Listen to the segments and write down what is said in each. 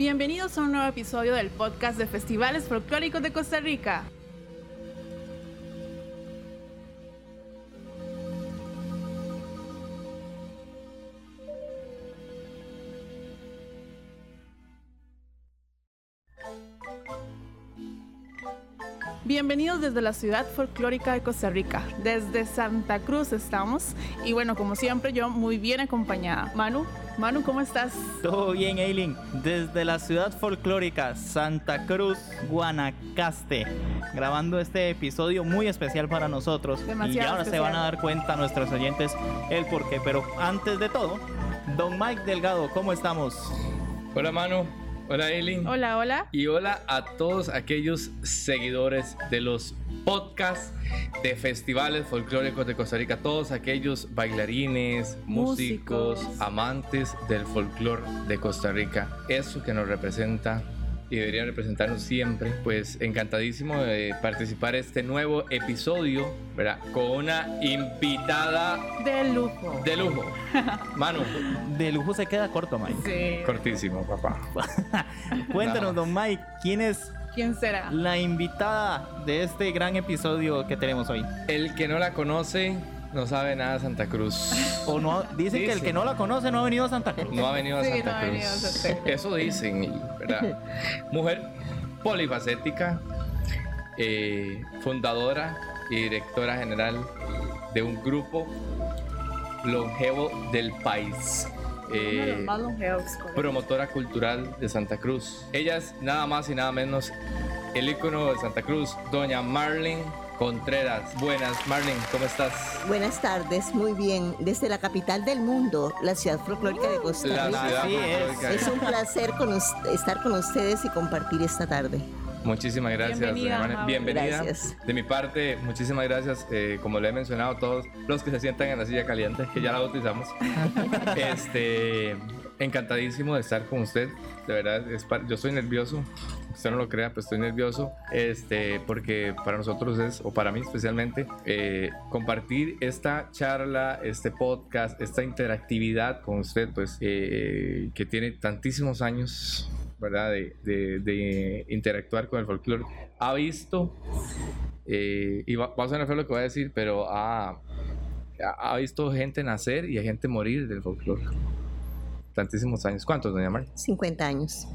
Bienvenidos a un nuevo episodio del podcast de Festivales Folclóricos de Costa Rica. Bienvenidos desde la ciudad folclórica de Costa Rica. Desde Santa Cruz estamos. Y bueno, como siempre, yo muy bien acompañada. Manu, Manu, ¿cómo estás? Todo bien, Eileen. Desde la ciudad folclórica Santa Cruz, Guanacaste, grabando este episodio muy especial para nosotros. Demasiado y ahora se van a dar cuenta nuestros oyentes el por qué. Pero antes de todo, don Mike Delgado, ¿cómo estamos? Hola Manu, hola Eileen. Hola, hola. Y hola a todos aquellos seguidores de los podcasts de festivales folclóricos de Costa Rica, todos aquellos bailarines, músicos, Músicos. amantes del folclore de Costa Rica. Eso que nos representa y debería representarnos siempre. Pues encantadísimo de participar en este nuevo episodio, ¿verdad? Con una invitada De lujo. de lujo. Manu, De lujo se queda corto, Mike. Sí. cortísimo, papá. Cuéntanos, No. don Mike, ¿quién es ¿Quién será? la invitada de este gran episodio que tenemos hoy? El que no la conoce no sabe nada de Santa Cruz. O no, dicen que el Dicen. que no la conoce no ha venido a Santa Cruz. No ha venido a Sí, Santa ha Cruz. venido a Santa Cruz. Eso dicen, ¿verdad? Mujer polifacética, eh, fundadora y directora general de un grupo longevo del país. Uno de los Eh, más longevos, correcto. promotora cultural de Santa Cruz. Ella es nada más y nada menos el ícono de Santa Cruz, doña Marlene Contreras. Buenas, Marlene, ¿cómo estás? Buenas tardes, muy bien. Desde la capital del mundo, la ciudad folclórica de Costa La Rica. ciudad Así es. folclórica. Es un placer con estar con ustedes y compartir esta tarde. Muchísimas gracias. Bienvenida. Bienvenida. Gracias. De mi parte, muchísimas gracias. Eh, como le he mencionado a todos los que se sientan en la silla caliente, que ya la bautizamos. este, encantadísimo de estar con usted. De verdad, es yo estoy nervioso. Usted no lo crea, pero estoy nervioso. Este, porque para nosotros es, o para mí especialmente, eh, compartir esta charla, este podcast, esta interactividad con usted, pues, eh, que tiene tantísimos años. ¿verdad? De, de- de interactuar con el folclore. Ha visto, eh, y va, va a sonar feo lo que voy a decir, pero ha, ha- visto gente nacer y a gente morir del folclore. Tantísimos años. ¿Cuántos, doña Mar? 50 años.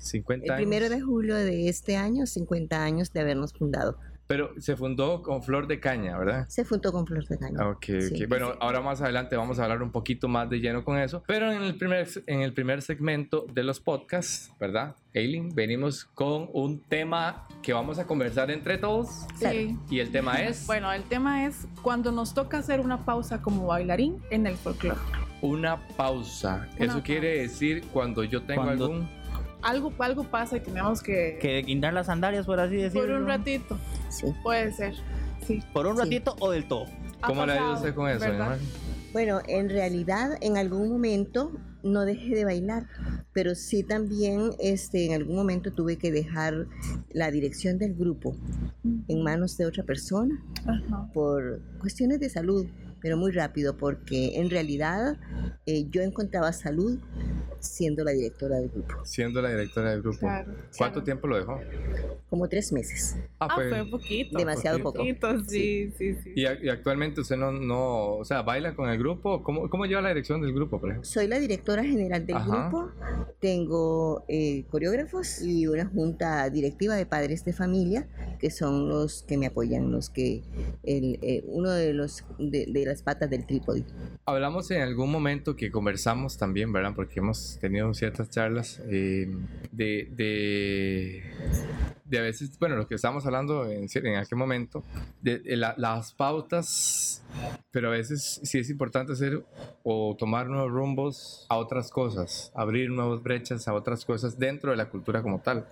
50 El años. primero de julio de este año, 50 años de habernos fundado. Pero se fundó con Flor de Caña, ¿verdad? Se fundó con Flor de Caña. Ok, Sí. ok. Bueno, ahora más adelante vamos a hablar un poquito más de lleno con eso. Pero en el primer, en el primer segmento de los podcasts, ¿verdad? Eileen, venimos con un tema que vamos a conversar entre todos. Sí. Y el tema es Bueno, el tema es cuando nos toca hacer una pausa como bailarín en el folclore. una pausa. Una Eso quiere decir cuando yo tengo Cuando- algún... Algo, algo pasa y tenemos que... Que guindar las sandalias, por así decirlo. por un ratito. Sí. Puede ser. Sí. Por un Sí. ratito o del todo. ¿Cómo ido pasado, usted con eso. Bueno, en realidad en algún momento no dejé de bailar, pero sí también este, en algún momento tuve que dejar la dirección del grupo en manos de otra persona Ajá. por cuestiones de salud, pero muy rápido, porque en realidad eh, yo encontraba salud siendo la directora del grupo, Siendo la directora del grupo. Claro, ¿Cuánto claro. tiempo lo dejó? como tres meses, Ah, fue poquito. demasiado poquito. poco. Poquito, sí, sí, sí. ¿Y, y actualmente usted no, no, o sea, baila con el grupo? ¿Cómo, cómo lleva la dirección del grupo, por ejemplo? Soy la directora general del Ajá. grupo, tengo eh, coreógrafos y una junta directiva de padres de familia, que son los que me apoyan, los que, el, eh, uno de los de, de las patas del trípode. Hablamos en algún momento que conversamos también, ¿verdad? Porque hemos tenido ciertas charlas eh, de, de, de a veces, bueno, lo que estábamos hablando en, en aquel momento, de, de la- las pautas, pero a veces sí es importante hacer o tomar nuevos rumbos a otras cosas, abrir nuevas brechas a otras cosas dentro de la cultura como tal.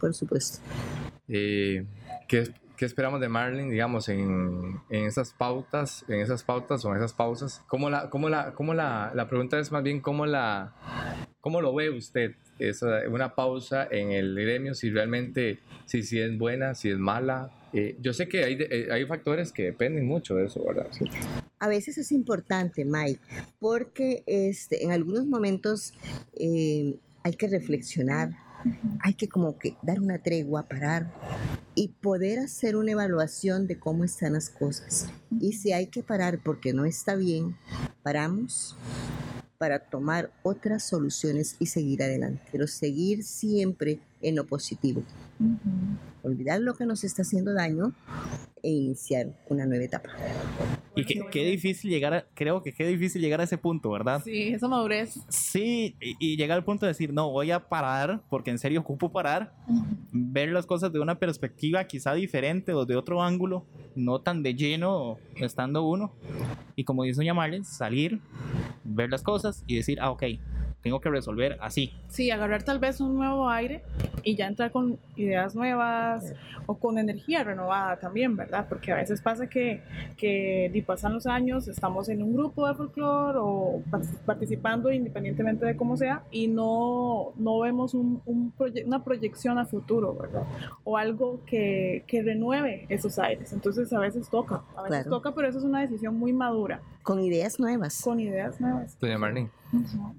Por supuesto. Eh, ¿qué, qué esperamos de Marlene, digamos, en, en esas pautas, en esas pautas o en esas pausas? ¿Cómo la, cómo la, cómo la, la pregunta es más bien cómo la, cómo lo ve usted? Esa, una pausa en el gremio, si realmente, si, si es buena, si es mala. Eh, yo sé que hay, eh, hay factores que dependen mucho de eso, ¿verdad? A veces es importante, Mike, porque este, en algunos momentos eh, hay que reflexionar, hay que como que dar una tregua, parar y poder hacer una evaluación de cómo están las cosas. Y si hay que parar porque no está bien, paramos para tomar otras soluciones y seguir adelante, pero seguir siempre en lo positivo. Olvidar lo que nos está haciendo daño e iniciar una nueva etapa. Y qué, qué difícil llegar, a, creo que qué difícil llegar a ese punto, ¿verdad? Sí, esa madurez. Sí, y, y llegar al punto de decir, no, voy a parar, porque en serio ocupo parar, ver las cosas de una perspectiva quizá diferente o de otro ángulo, no tan de lleno estando uno. Y como dice Doña Marlene, salir, ver las cosas y decir, ah, ok, tengo que resolver así. Sí, agarrar tal vez un nuevo aire y ya entrar con ideas nuevas o con energía renovada también, ¿verdad? Porque a veces pasa que, que y pasan los años, estamos en un grupo de folclore o part- participando independientemente de cómo sea y no, no vemos un, un proye- una proyección a futuro, ¿verdad? O algo que, que renueve esos aires. Entonces a veces toca, a veces Claro. toca, pero eso es una decisión muy madura, Con ideas nuevas. con ideas nuevas. Doña Marlene,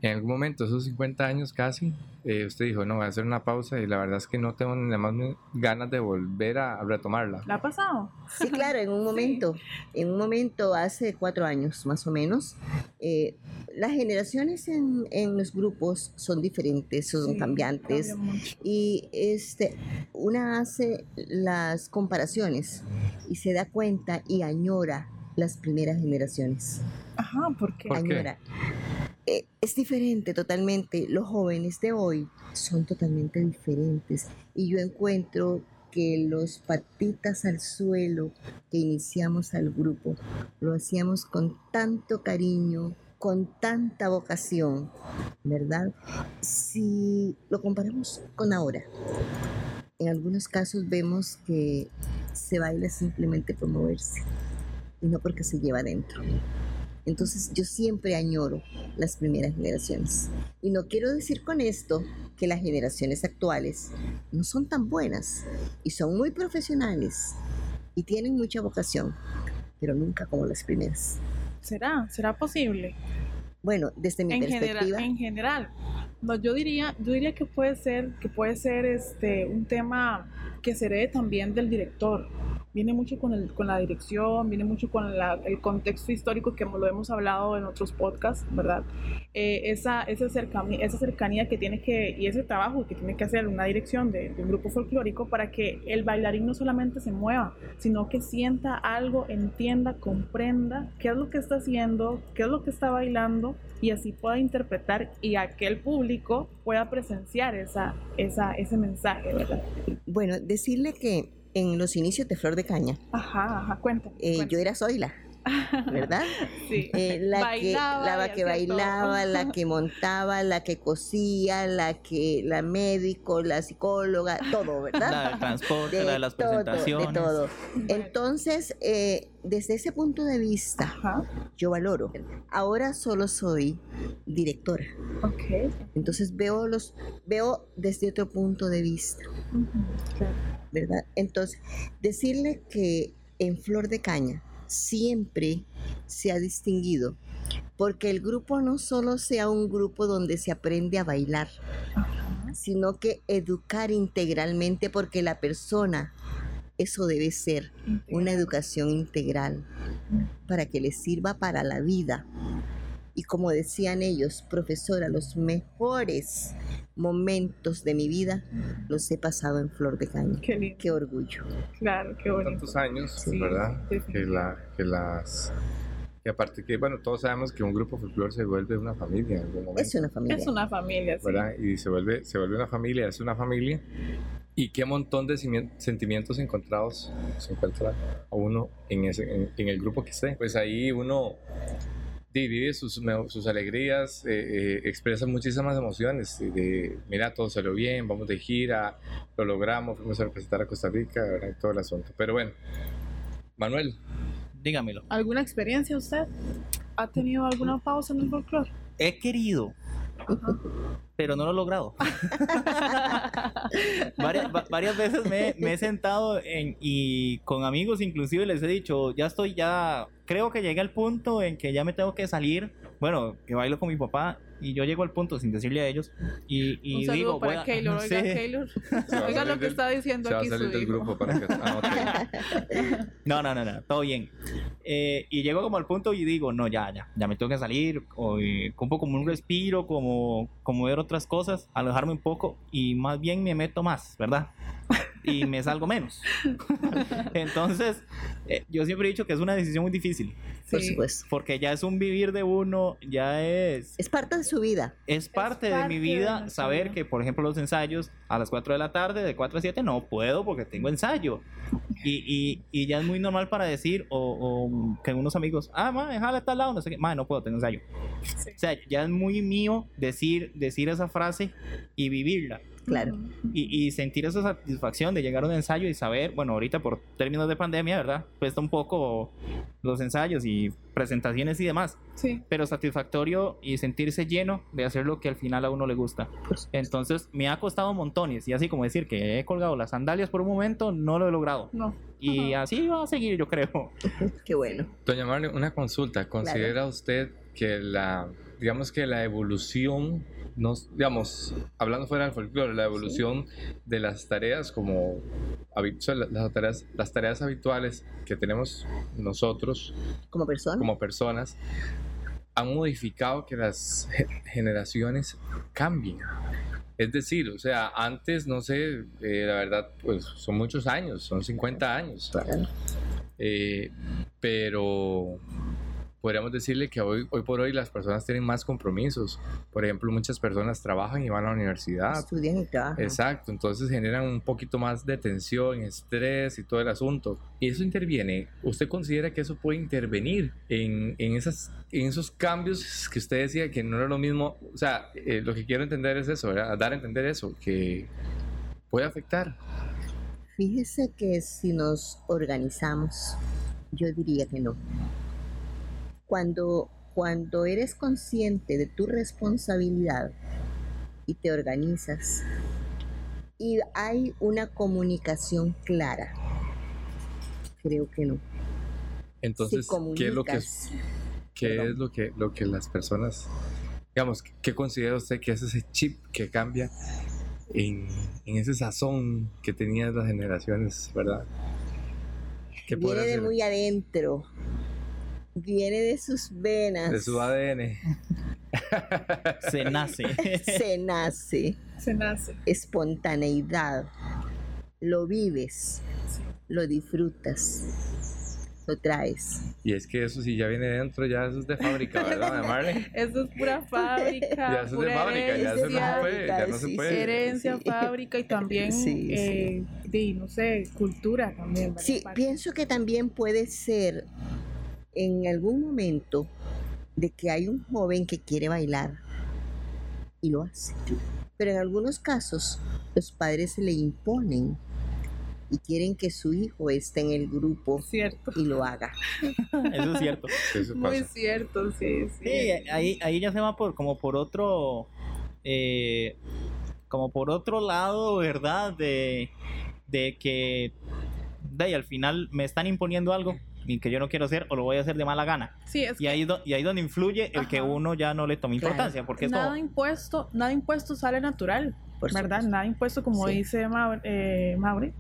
en algún momento, esos 50 años casi, eh, usted dijo, no, voy a hacer una pausa y la verdad es que no tengo ni más ganas de volver a retomarla. ¿La ha pasado? Sí, claro, en un momento, en un momento hace cuatro años más o menos, eh, las generaciones en, en los grupos son diferentes, son Sí, cambiantes. Y este, una hace las comparaciones y se da cuenta y añora las primeras generaciones. Ajá, porque ¿Por qué? Añora. Eh, es diferente totalmente. Los jóvenes de hoy son totalmente diferentes. Y yo encuentro que los patitas al suelo que iniciamos al grupo lo hacíamos con tanto cariño, con tanta vocación, ¿verdad? Si lo comparamos con ahora, en algunos casos vemos que se baila simplemente por moverse y no porque se lleva adentro. Entonces yo siempre añoro las primeras generaciones. Y no quiero decir con esto que las generaciones actuales no son tan buenas y son muy profesionales y tienen mucha vocación, pero nunca como las primeras. será, será posible. Bueno, desde mi en perspectiva, general, en general. No, yo diría, yo diría que puede ser, que puede ser este un tema que se herede también del director. Viene mucho con, el, con la dirección, viene mucho con la- el contexto histórico que lo hemos hablado en otros podcasts, ¿verdad? Eh, esa, esa, cercanía, esa cercanía que tiene que, y ese trabajo que tiene que hacer una dirección de, un grupo folclórico para que el bailarín no solamente se mueva, sino que sienta algo, entienda, comprenda qué es lo que está haciendo, qué es lo que está bailando y así pueda interpretar y aquel público pueda presenciar esa, esa, ese mensaje, ¿verdad? bueno, decirle que en los inicios de Flor de Caña, Ajá, ajá, cuenta. eh, yo era Zoila, ¿verdad? sí. Eh, la Bailaba que, la que todo. bailaba, la que montaba, la que cosía, la que la médico, la psicóloga, todo, ¿verdad? La del transporte, la de las todo, presentaciones. de todo. Entonces, eh, desde ese punto de vista, Ajá, yo valoro. Ahora solo soy directora. ok. Entonces veo los, veo desde otro punto de vista, claro. ¿verdad? Entonces, decirle que en Flor de Caña siempre se ha distinguido porque el grupo no solo sea un grupo donde se aprende a bailar, sino que educar integralmente porque la persona, eso debe ser una educación integral para que les sirva para la vida. Y como decían ellos, profesora, los mejores momentos de mi vida los he pasado en Flor de Caña. Qué lindo. Qué orgullo. Claro, qué bonito. Tantos años, Sí, ¿verdad? Que, la, que las... Que aparte que, bueno, todos sabemos que un grupo folclore se vuelve una familia en algún momento. Es una familia. Es una familia, sí. ¿verdad? Y se vuelve, se vuelve una familia, es una familia. Y qué montón de sentimientos encontrados se encuentra a uno en, ese, en, en el grupo que esté. Pues ahí uno divide sus, sus alegrías, eh, eh, expresa muchísimas emociones. y De, mira, todo salió bien, vamos de gira, lo logramos, fuimos a representar a Costa Rica, ¿verdad? Y todo el asunto. Pero bueno, Manuel, Dígamelo. ¿Alguna experiencia usted? ¿Ha tenido alguna pausa en el folclore? He querido, pero no lo he logrado. varias, va- varias veces me, me he sentado en, y con amigos inclusive les he dicho, ya estoy ya, creo que llegué al punto en que ya me tengo que salir bueno, que bailo con mi papá y yo llego al punto sin decirle a ellos y, y Un saludo digo, para voy a- Keylor. Oiga, Sí. Keylor. Oiga lo que del- está diciendo Se va a aquí salir su del hijo. grupo para que anote. No, no, no, no, todo bien. Eh, y llego como al punto y digo, no, ya, ya, ya me tengo que salir, o, eh, como un respiro, como, como ver otras cosas, alejarme un poco y más bien me meto más, ¿verdad? Y me salgo menos. Entonces, eh, yo siempre he dicho que es una decisión muy difícil, Por Sí. supuesto. porque ya es un vivir de uno, ya es... Es parte de su vida. Es parte, de parte mi vida saber vida. que, por ejemplo, los ensayos a las 4 de la tarde, de 4 a 7, no puedo porque tengo ensayo. Y, y, y ya es muy normal para decir, o, o que unos amigos, ah, ma, déjala a tal lado, no sé qué, ma, no puedo, tengo ensayo. Sí. O sea, ya es muy mío decir, decir esa frase y vivirla. Claro. Y, y sentir esa satisfacción de llegar a un ensayo y saber, bueno, ahorita por términos de pandemia, ¿verdad? Cuesta un poco los ensayos y presentaciones y demás Sí. pero satisfactorio y sentirse lleno de hacer lo que al final a uno le gusta. Entonces me ha costado montones y así como decir que he colgado las sandalias por un momento, no lo he logrado. No. Y así va a seguir, yo creo. qué bueno. Doña Marlene, una consulta. ¿Considera usted que la, digamos que la evolución, nos, digamos, hablando fuera del folclore, la evolución de las tareas como las tareas, las tareas habituales que tenemos nosotros Como persona. como personas han modificado que las ge- generaciones cambien. Es decir, o sea, antes, no sé, eh, la verdad, pues son muchos años, son 50 años. Claro. Eh, pero podríamos decirle que hoy, hoy por hoy las personas tienen más compromisos. Por ejemplo, muchas personas trabajan y van a la universidad. Estudian y trabajan. Exacto, entonces generan un poquito más de tensión, estrés y todo el asunto. Y eso interviene. ¿Usted considera que eso puede intervenir en, en, esas, en esos cambios que usted decía que no era lo mismo? O sea, eh, lo que quiero entender es eso, ¿verdad? dar a entender eso, que puede afectar. Fíjese que si nos organizamos, yo diría que no. Cuando, cuando eres consciente de tu responsabilidad y te organizas y hay una comunicación clara, creo que no. Entonces, ¿qué es lo que, qué Perdón. es lo que, lo que las personas, digamos, qué considera usted que es ese chip que cambia en, en ese sazón que tenían las generaciones, ¿verdad? ¿Qué viene de muy adentro, viene de sus venas, de su ADN. Se nace. se nace. Se nace. espontaneidad. Lo vives, lo disfrutas, lo traes. Y es que eso si ya viene dentro, ya eso es de fábrica, ¿verdad, Marlene? Eso es pura fábrica. Ya eso es de fábrica, ya eso no se herencia, puede, ya no se Sí, puede. Herencia, Sí. fábrica y también, Sí, eh, di, no sé, cultura también. Sí, pienso que también puede ser en algún momento de que hay un joven que quiere bailar y lo hace. Pero en algunos casos los padres se le imponen y quieren que su hijo esté en el grupo Cierto. y lo haga. Eso es cierto. Eso Muy cierto, sí, sí. Sí, ahí, ahí ya se va por como por otro eh, como por otro lado, ¿verdad? De, de que de ahí al final me están imponiendo algo y que yo no quiero hacer o lo voy a hacer de mala gana. Sí, es Y ahí, do- y ahí donde influye el que Ajá. uno ya no le toma Claro. importancia, porque es nada como, impuesto, nada impuesto sale natural, Por ¿verdad? supuesto. Nada impuesto, como Sí. dice Mau- eh, Maure,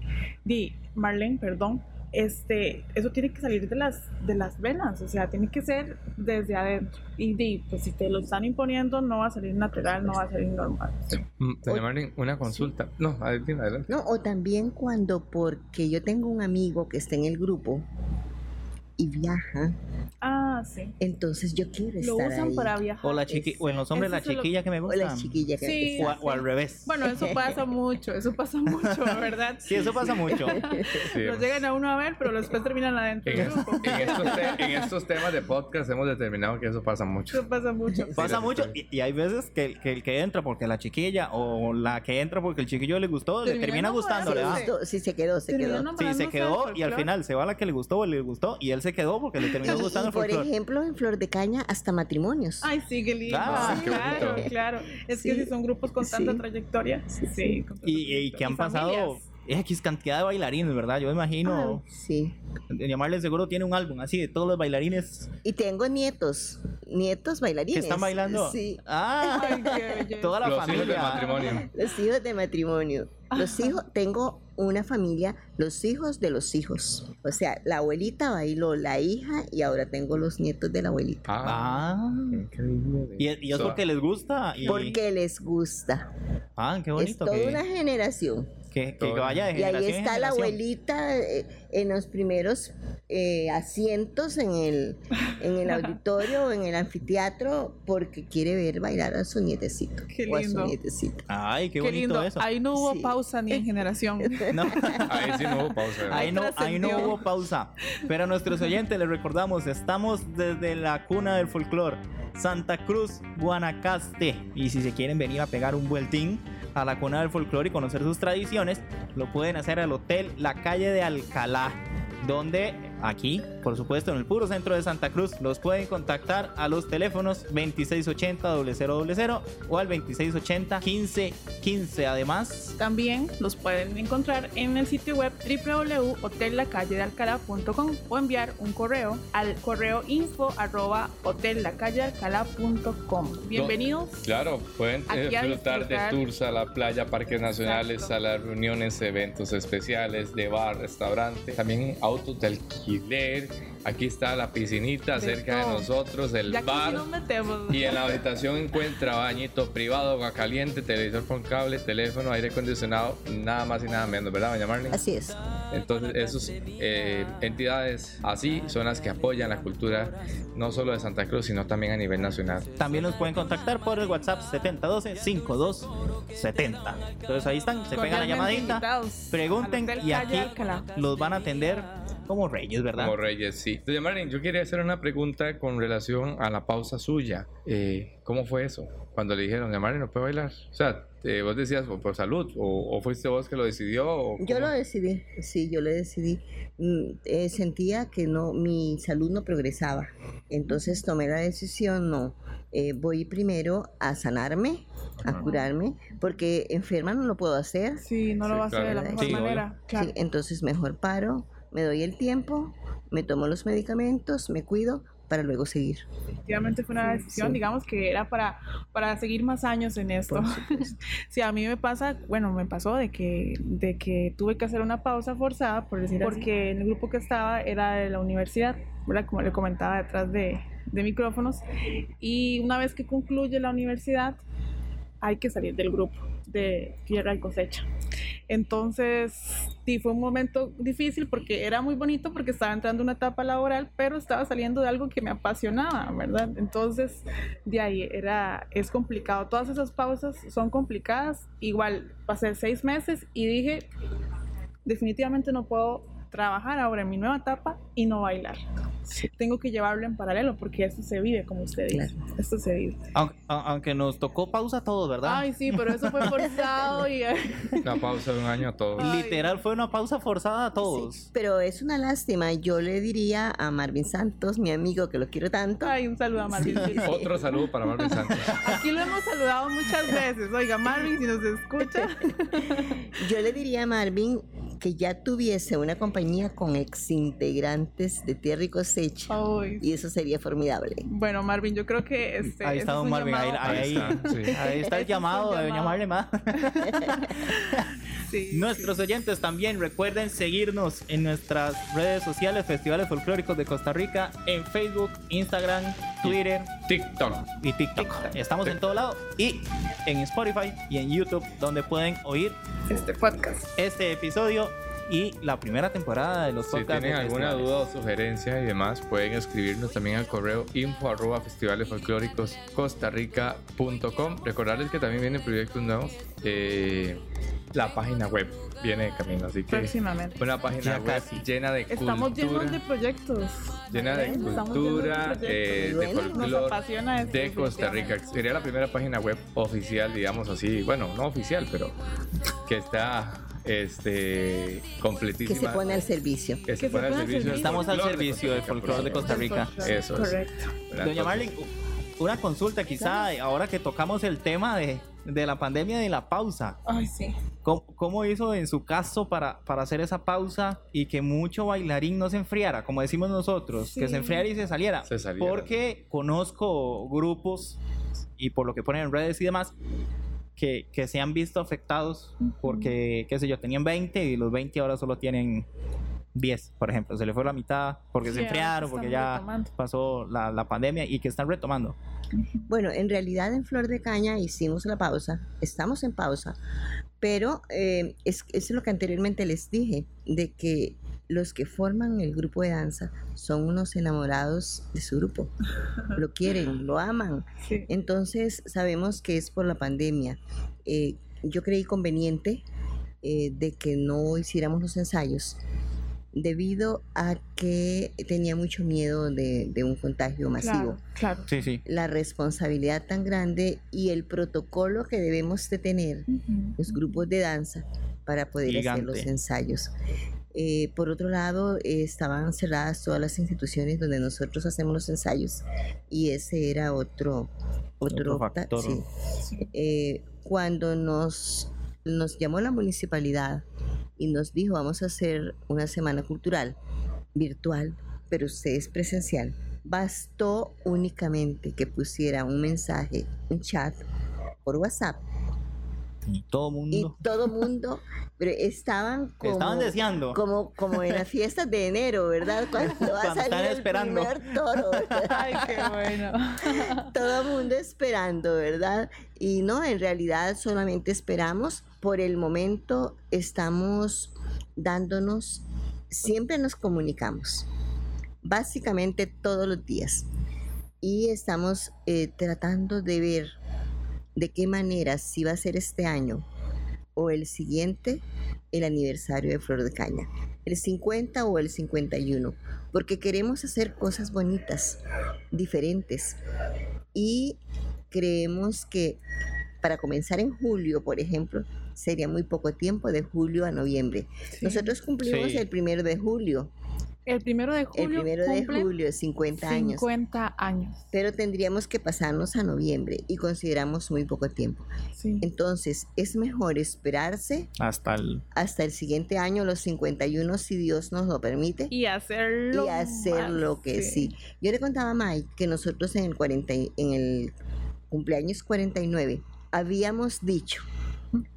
di, Marlene, perdón, este, eso tiene que salir de las, de las venas, o sea, tiene que ser desde adentro. Y di, pues si te lo están imponiendo, no va a salir natural, no va a salir normal. Mm, Doña Oye, Marlene, una consulta. No, adelante, adelante. No, o también cuando porque yo tengo un amigo que está en el grupo y viaja, Ah, sí. entonces yo quiero Lo estar usan ahí. para viajar. o la chiqui, o en los hombres Eso la lo- chiquilla que me O gusta. la chiquilla que Sí. O, o al revés. Bueno, eso pasa mucho, eso pasa mucho, ¿verdad? Sí, eso pasa mucho. Sí, Los llegan a uno a ver, pero después terminan adentro en, del es- grupo. en estos te- en estos temas de podcast hemos determinado que eso pasa mucho. Eso pasa mucho. Pasa Sí, mucho sí. y, y hay veces que, que el que entra porque la chiquilla o la que entra porque el chiquillo le gustó, le Termina termina gustándole. Gustó, sí, se quedó, se Terminó quedó. Sí, se quedó y al final se va la que le gustó o le gustó y él se quedó porque le terminó gustando y el por folclore. Ejemplo, en Flor de Caña hasta matrimonios. Ay, sí, qué lindo. Ah, Sí, qué claro, claro. Es Sí. que si son grupos con tanta Sí. trayectoria, sí. con tanta Y, y que han pasado familias. X cantidad de bailarines, ¿verdad? Yo me imagino. Ah, sí. Llamarle seguro tiene un álbum así de todos los bailarines Y tengo nietos, nietos bailarines. que están bailando. Sí, Ah, Ay, qué belleza. toda la Los hijos familia. del matrimonio. los hijos de matrimonio. Los hijos, tengo una familia, los hijos de los hijos. O sea, la abuelita bailó, la hija y ahora tengo los nietos de la abuelita. Ah, Ah. increíble. Y, y es So- porque les gusta. Y, Porque les gusta. Ah, qué Es bonito. toda Que, una generación. Que, que- vaya de Y ahí está la abuelita eh, en los primeros eh, asientos en el, en el auditorio o en el anfiteatro porque quiere ver bailar a su nietecito. Qué O a su lindo. nietecito. Ay, qué, Qué, bonito lindo. eso. Ahí no hubo Sí. pausa ni en generación. No. Ahí sí no hubo pausa. ¿verdad? Ahí no, ahí no hubo pausa. Pero a nuestros oyentes les recordamos, estamos desde la cuna del folclore, Santa Cruz, Guanacaste. Y si se quieren venir a pegar un vueltín a la cuna del folclore y conocer sus tradiciones, lo pueden hacer al Hotel La Calle de Alcalá. Donde aquí, por supuesto, en el puro centro de Santa Cruz, los pueden contactar a los teléfonos 2680-0000 o al 2680-1515. Además, También los pueden encontrar en el sitio web www.hotellacalle.alcalá.com o enviar un correo al correo info arroba hotellacalle.alcalá.com. Bienvenidos. Claro, pueden Aquí a disfrutar, disfrutar. de tours a la playa, parques nacionales, Exacto. salas de reuniones, eventos especiales, de bar, restaurante, también autos de alquiler. Aquí está la piscinita De cerca de nosotros, el Ya bar. nos metemos. Y en la habitación encuentra bañito privado, agua caliente, televisor con cable, teléfono, aire acondicionado, nada más y nada menos, ¿verdad, doña Marlene? Así es. Entonces, esas entidades así son las que apoyan la cultura no solo de Santa Cruz, sino también a nivel nacional. También nos pueden contactar por el WhatsApp 7012-5270. Entonces ahí están, se pegan la llamadita, pregunten y aquí los van a atender como reyes, ¿verdad? Como Reyes, sí. Doña Marlene, yo quería hacer una pregunta con relación a la pausa suya. Eh, ¿Cómo fue eso? Cuando le dijeron, doña Marlene, no puede bailar. O sea, eh, vos decías por salud, o, o fuiste vos que lo decidió. o Yo lo decidí, sí, yo lo decidí. Mm, eh, sentía que no, mi salud no progresaba. Entonces tomé la decisión, no, eh, voy primero a sanarme, a Ajá. curarme, porque enferma no lo puedo hacer. Sí, no lo Sí, va a hacer de la claro. mejor Sí, manera. Sí, Claro. entonces mejor paro, me doy el tiempo, me tomo los medicamentos, me cuido para luego seguir. Efectivamente fue una decisión, sí. digamos que era para, para seguir más años en esto. Sí, a mí me pasa, bueno, me pasó de que, de que tuve que hacer una pausa forzada, por decir porque en el grupo que estaba era de la universidad, ¿verdad? Como le comentaba detrás de, de micrófonos. Y una vez que concluye la universidad, hay que salir del grupo de tierra y cosecha. Entonces, sí, fue un momento difícil porque era muy bonito porque estaba entrando en una etapa laboral, pero estaba saliendo de algo que me apasionaba, ¿verdad? Entonces, de ahí era, es complicado. Todas esas pausas son complicadas. Igual, pasé seis meses y dije, definitivamente no puedo trabajar ahora en mi nueva etapa y no bailar. Tengo que llevarlo en paralelo porque esto se vive, como usted dice. Esto se vive. Aunque, aunque nos tocó pausa a todos, ¿verdad? Ay, sí, pero eso fue forzado y... Una pausa de un año a todos. Ay. Literal fue una pausa forzada a todos. Sí, pero es una lástima. Yo le diría a Marvin Santos, mi amigo, que lo quiero tanto. Ay, un saludo a Marvin. Sí. Otro saludo para Marvin Santos. Aquí lo hemos saludado muchas veces. Oiga, Marvin, si nos escucha. Yo le diría a Marvin que ya tuviese una compañía con exintegrantes de tierra y cosecha. Ay. Y eso sería formidable. Bueno, Marvin, yo creo que este. Ahí está es don Marvin, ahí, ahí, Ahí está, sí. ahí está el llamado de llamado. llamarle más. Sí, Nuestros oyentes también recuerden seguirnos en nuestras redes sociales, Festivales Folclóricos de Costa Rica, en Facebook, Instagram, Twitter TikTok. y TikTok. TikTok. Estamos en todo lado y en Spotify y en YouTube, donde pueden oír este podcast. este episodio y la primera temporada de los Si podcasts. tienen de alguna festivales. duda o sugerencia y demás, pueden escribirnos también al correo info arroba festivales folclóricos costarrica.com. Recordarles que también vienen proyectos nuevos. Eh, la página web viene de camino, así que Próximamente. una página Ya web casi. llena de Estamos cultura. llenos de proyectos. llena de. Estamos cultura, de eh, de folclore de Costa Rica. Sería la primera página web oficial, digamos así, bueno, no oficial, pero que está este Que completísima. se pone al servicio. que se pone al servicio. Estamos al servicio del Costa Rica, folclore de Costa. Rica. Eso es. Correcto. Doña Marlene, una consulta quizá, ahora que tocamos el tema de, de la pandemia de la pausa. Ay, sí. ¿Cómo, cómo hizo en su caso para, para hacer esa pausa y que mucho bailarín no se enfriara, como decimos nosotros, que Sí. se enfriara y se saliera? Se saliera. Porque conozco grupos y por lo que ponen en redes y demás, que, que se han visto afectados porque, qué sé yo, tenían 20 y los 20 ahora solo tienen 10, por ejemplo. Se le fue la mitad porque se Sí, enfriaron, ahora porque ya retomando. pasó la, la pandemia y que están retomando. Bueno, en realidad en Flor de Caña hicimos la pausa, estamos en pausa, pero eh, es, es lo que anteriormente les dije, de que los que forman el grupo de danza son unos enamorados de su grupo, lo quieren, lo aman, Sí. entonces sabemos que es por la pandemia. Eh, yo creí conveniente eh, de que no hiciéramos los ensayos debido a que tenía mucho miedo de, de un contagio masivo Claro, claro. Sí, sí. la responsabilidad tan grande y el protocolo que debemos de tener los grupos de danza para poder hacer los ensayos. Eh, por otro lado, eh, estaban cerradas todas las instituciones donde nosotros hacemos los ensayos y ese era otro, otro, Otro ta- factor. sí. Eh, cuando nos, nos llamó la municipalidad y nos dijo vamos a hacer una semana cultural virtual, pero usted es presencial, bastó únicamente que pusiera un mensaje, un chat por WhatsApp Y todo y mundo todo mundo pero estaban como, estaban deseando. como, como en las fiestas de enero, ¿verdad? Cuando va a salir el esperando. primer toro. ¿verdad? Ay, qué bueno. todo el mundo esperando, ¿verdad? Y no, en realidad solamente esperamos. Por el momento estamos dándonos, siempre nos comunicamos, básicamente todos los días. Y estamos eh, tratando de ver de qué manera, si va a ser este año o el siguiente, el aniversario de Flor de Caña, el 50 o el 51, porque queremos hacer cosas bonitas, diferentes. Y creemos que para comenzar en julio, por ejemplo, sería muy poco tiempo de julio a noviembre. Sí. Nosotros cumplimos Sí. el primero de julio, El primero de el julio. primero de julio, 50 años. 50 años. Pero tendríamos que pasarnos a noviembre y consideramos muy poco tiempo. Sí. Entonces, es mejor esperarse Hasta el. hasta el siguiente año, los 51, si Dios nos lo permite, Y hacerlo. y hacer más, lo que sí. Yo le contaba a Mike que nosotros en el, 40, y- en el cumpleaños 49 habíamos dicho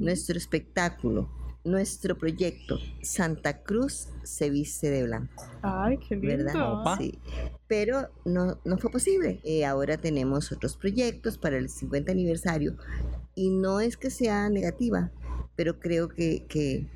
nuestro espectáculo, nuestro proyecto, Santa Cruz se viste de blanco, Ay, qué lindo. ¿verdad? Sí. Pero no, no fue posible. Eh, ahora tenemos otros proyectos para el 50 aniversario y no es que sea negativa, pero creo que, que,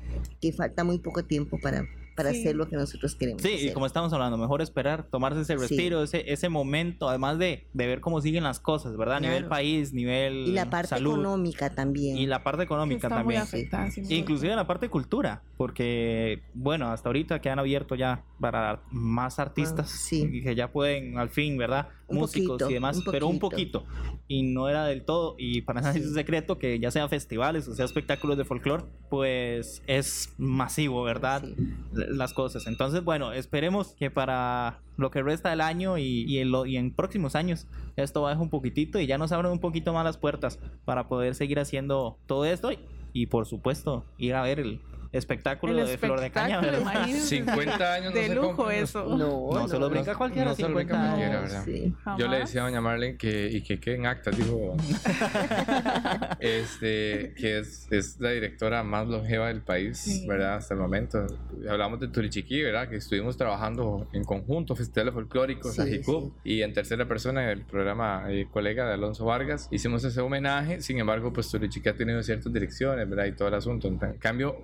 que falta muy poco tiempo para, para Sí. hacer lo que nosotros queremos. Sí, y como estamos hablando, mejor esperar, tomarse ese Sí. respiro, ese, ese momento, además de, de ver cómo siguen las cosas, ¿verdad? A nivel país, nivel y la parte salud económica también. y la parte económica está muy también. afectada, sin duda. Inclusive la parte cultura, porque bueno, hasta ahorita que han abierto ya para más artistas Ah, sí. y que ya pueden al fin, ¿verdad? Un Músicos poquito, y demás, un pero un poquito. Y no era del todo, y para nadie es un secreto que ya sea festivales o sea espectáculos de folclore, pues es masivo, ¿verdad? Sí. las cosas. Entonces, bueno, esperemos que para lo que resta del año y, y en, lo- y en próximos años esto baje un poquitito y ya nos abran un poquito más las puertas para poder seguir haciendo todo esto y, y, por supuesto ir a ver el espectáculo El de Flor de Caña. ¿verdad? imagínense. 50 años no De se lujo eso. No, No se lo brinca no- cualquiera. no se lo brinca 50 cualquiera. ¿verdad? Sí. Yo le decía a doña Marlene que, y que quede en actas, dijo, este, que es, es la directora más longeva del país, Sí. ¿verdad? Hasta el momento. Hablamos de Turichiqui, ¿verdad? Que estuvimos trabajando en conjunto, festivales folclóricos, Sí, y en tercera persona el programa eh, colega de Alonso Vargas. Hicimos ese homenaje, sin embargo, pues Turichiqui ha tenido ciertas direcciones, ¿verdad? Y todo el asunto. En cambio,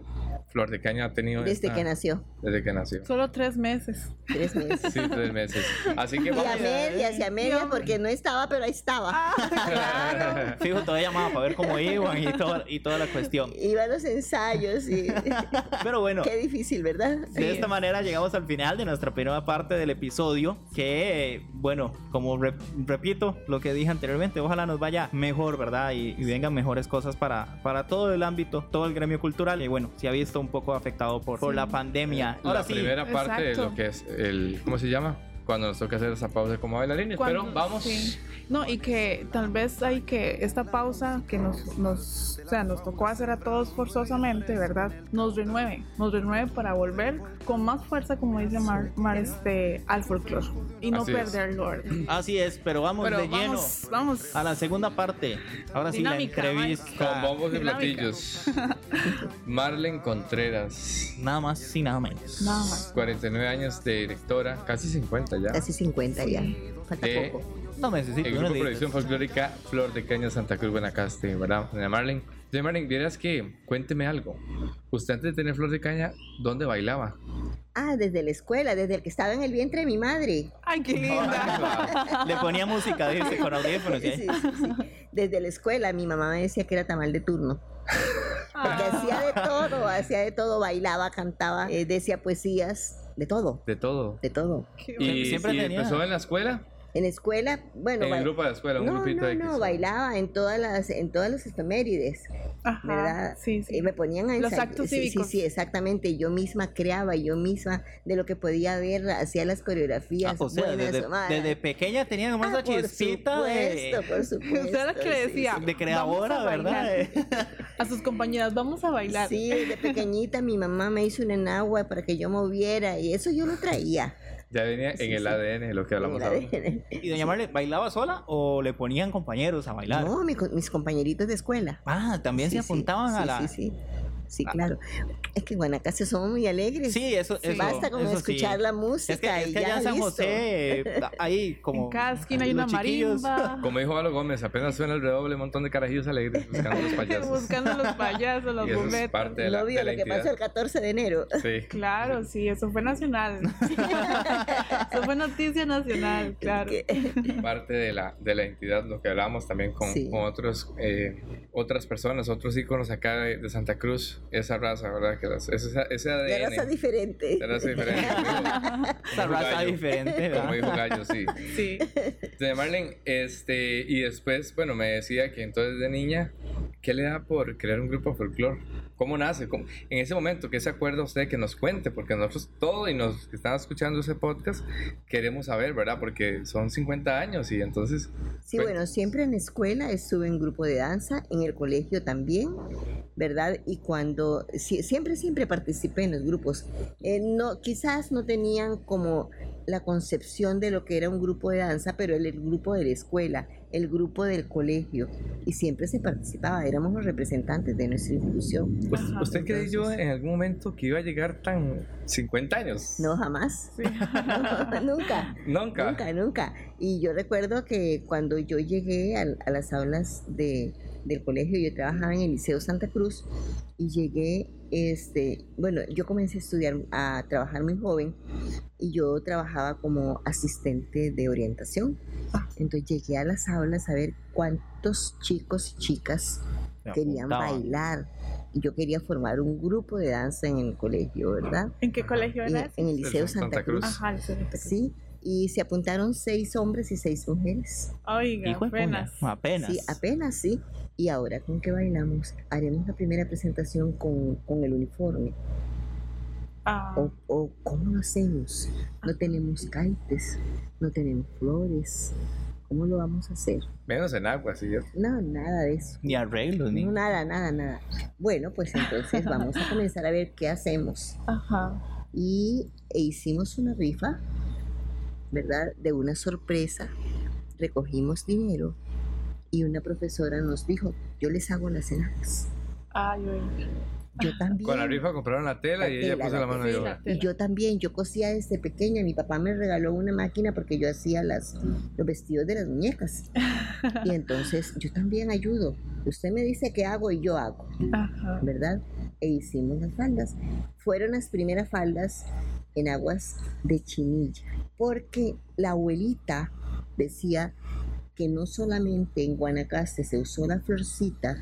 Flor de Caña ha tenido... Desde esta- que nació, Desde que nació. Solo tres meses. tres meses. Sí, tres meses. Así que Y vamos a medias, y a medias, porque no estaba, pero ahí estaba. Claro. Fijo, todavía llamaba para ver cómo iban y, todo, y toda la cuestión. Iba a los ensayos y Pero bueno. qué difícil, ¿verdad? De esta manera llegamos al final de nuestra primera parte del episodio. Que, bueno, como re- repito lo que dije anteriormente, ojalá nos vaya mejor, ¿verdad? Y, y vengan mejores cosas para, para todo el ámbito, todo el gremio cultural. Y bueno, se ha visto un poco afectado por, por Sí. la pandemia. Ahora la sí, primera parte de exacto. lo que es el, ¿cómo se llama? cuando nos toca hacer esa pausa como bailarines. Cuando- Pero vamos. sí. No, y que tal vez hay que esta pausa que nos, nos, sea, nos tocó hacer a todos forzosamente, ¿verdad? Nos renueve, nos renueve para volver con más fuerza, como dice Mar, Mar, este, al folclore y no Así es. perderlo. ¿verdad? Así es, pero vamos Pero de lleno vamos, vamos. a la segunda parte. Ahora sí, Dinámica, la Con entrevista. bombos y platillos. Marlen Contreras. Nada más y nada menos. Nada más. 49 años de directora, casi 50 ya. Casi 50 ya. Falta Eh, poco. No necesito El grupo de producción folclórica Flor de Caña Santa Cruz Buenacaste, ¿verdad? Doña Marlene. Doña vieras que, cuénteme algo. Usted antes de tener Flor de Caña, ¿dónde bailaba? Ah, desde la escuela, desde el que estaba en el vientre de mi madre. Ay, qué linda. Le ponía música, dice, con audífonos. ¿sí? Sí, sí, sí. Desde la escuela, mi mamá me decía que era tamal de turno. Porque Ah. hacía de todo, hacía de todo, bailaba, cantaba, eh, decía poesías, de todo, De todo. de todo. Qué Y, Siempre y tenía- empezó en la escuela, En la escuela, bueno, en el ba- grupo de la escuela, un no, grupito no, X. no, bailaba en todas las, en todas las efemérides, Ajá, ¿verdad? Sí, sí. Y me ponían a Los actos sí, sí, cívicos. sí, exactamente. Yo misma creaba, yo misma de lo que podía ver, hacía las Ah, coreografías. o sea, buenas desde, pequeña tenía como Ah, esa por chispita de, supuesto, por supuesto. Usted era que sí, decía, sí. de creadora, a ¿verdad? bailar. A sus compañeras, vamos a bailar. Sí, desde pequeñita mi mamá me hizo un enagua para que yo moviera y eso yo lo traía. Ya venía Sí, en el sí. ADN de lo que hablamos En ahora. ¿Y doña Marle bailaba sola o le ponían compañeros a bailar? No, mi co- mis compañeritos de escuela. Ah, también Sí, se sí, apuntaban a sí, la... Sí, sí, sí, Ah. claro. Es que en Guanacaste somos muy alegres. Sí, eso, Sí. eso Basta con eso sí. escuchar la música Es que, es y que allá ya en San. José hay como... En cada esquina hay una marimba. Como dijo Valo Gómez, apenas suena el redoble, un montón de carajillos alegres buscando los payasos. Buscando los payasos, los es parte de la, No vio de la lo que pasó entidad. el 14 de enero. Sí. Claro, sí, eso fue nacional. eso fue noticia nacional, claro. Parte de la, de la entidad, lo que hablábamos también con, Sí. con otros, eh, otras personas, otros íconos acá de, de Santa Cruz, esa raza, ¿verdad? Que las, esa, ese De ADN. raza diferente. de raza diferente. como dijo- Esa raza Gallo. diferente, ¿verdad? Como dijo Gallo, sí. Sí. Doña Marlene, este, y después, bueno, me decía que entonces de niña, ¿qué le da por crear un grupo de folclore? ¿Cómo nace? ¿Cómo- En ese momento, ¿qué se acuerda usted que nos cuente? Porque nosotros, todos y nos que están escuchando ese podcast, queremos saber, ¿verdad? Porque son 50 años y entonces, Sí, Pues- bueno, siempre en la escuela estuve en grupo de danza, en el colegio también, ¿verdad? Y cuando, siempre, siempre participé en los grupos. Eh, no, quizás no tenían como la concepción de lo que era un grupo de danza, pero el, el grupo de la escuela, el grupo del colegio, y siempre se participaba, éramos los representantes de nuestra institución. Pues, Ajá, ¿usted creyó entonces- en algún momento que iba a llegar tan 50 años? No, jamás. Sí. nunca. Nunca. Nunca, nunca. Y yo recuerdo que cuando yo llegué a, las aulas de, del colegio, yo trabajaba en el Liceo Santa Cruz y llegué, este, bueno, yo comencé a estudiar, a trabajar muy joven y yo trabajaba como asistente de orientación. Entonces llegué a las aulas a ver cuántos chicos y chicas querían bailar. Yo quería formar un grupo de danza en el colegio, ¿verdad? ¿En qué colegio era? en el El Liceo Santa Santa Cruz. Cruz. Ajá, el CRT. Sí, y se apuntaron seis hombres y seis mujeres. Oiga, Hijo de puña, apenas. apenas. Sí, apenas sí. Y ahora con qué bailamos, haremos la primera presentación con, con el uniforme. Ah, O, o cómo lo hacemos. No tenemos caites, no tenemos flores. ¿Cómo lo vamos a hacer? Menos en agua, sí. yo- No, nada de eso. Ni arreglos, ni... No, nada, nada, nada. Bueno, pues entonces vamos a comenzar a ver qué hacemos. ajá. y e hicimos una rifa, ¿verdad? De una sorpresa. Recogimos dinero y una profesora nos dijo, yo les hago las enajes. Ay, oiga. Yo también. Con la rifa compraron la tela La y ella tela, puso la la mano de obra. Y yo también, yo cosía desde pequeña. Mi papá me regaló una máquina porque yo hacía las, los vestidos de las muñecas. Y entonces yo también ayudo. Usted me dice qué hago y yo hago. Ajá. ¿verdad? E hicimos las faldas. Fueron las primeras faldas en aguas de Chinilla, porque la abuelita decía que no solamente en Guanacaste se usó la florcita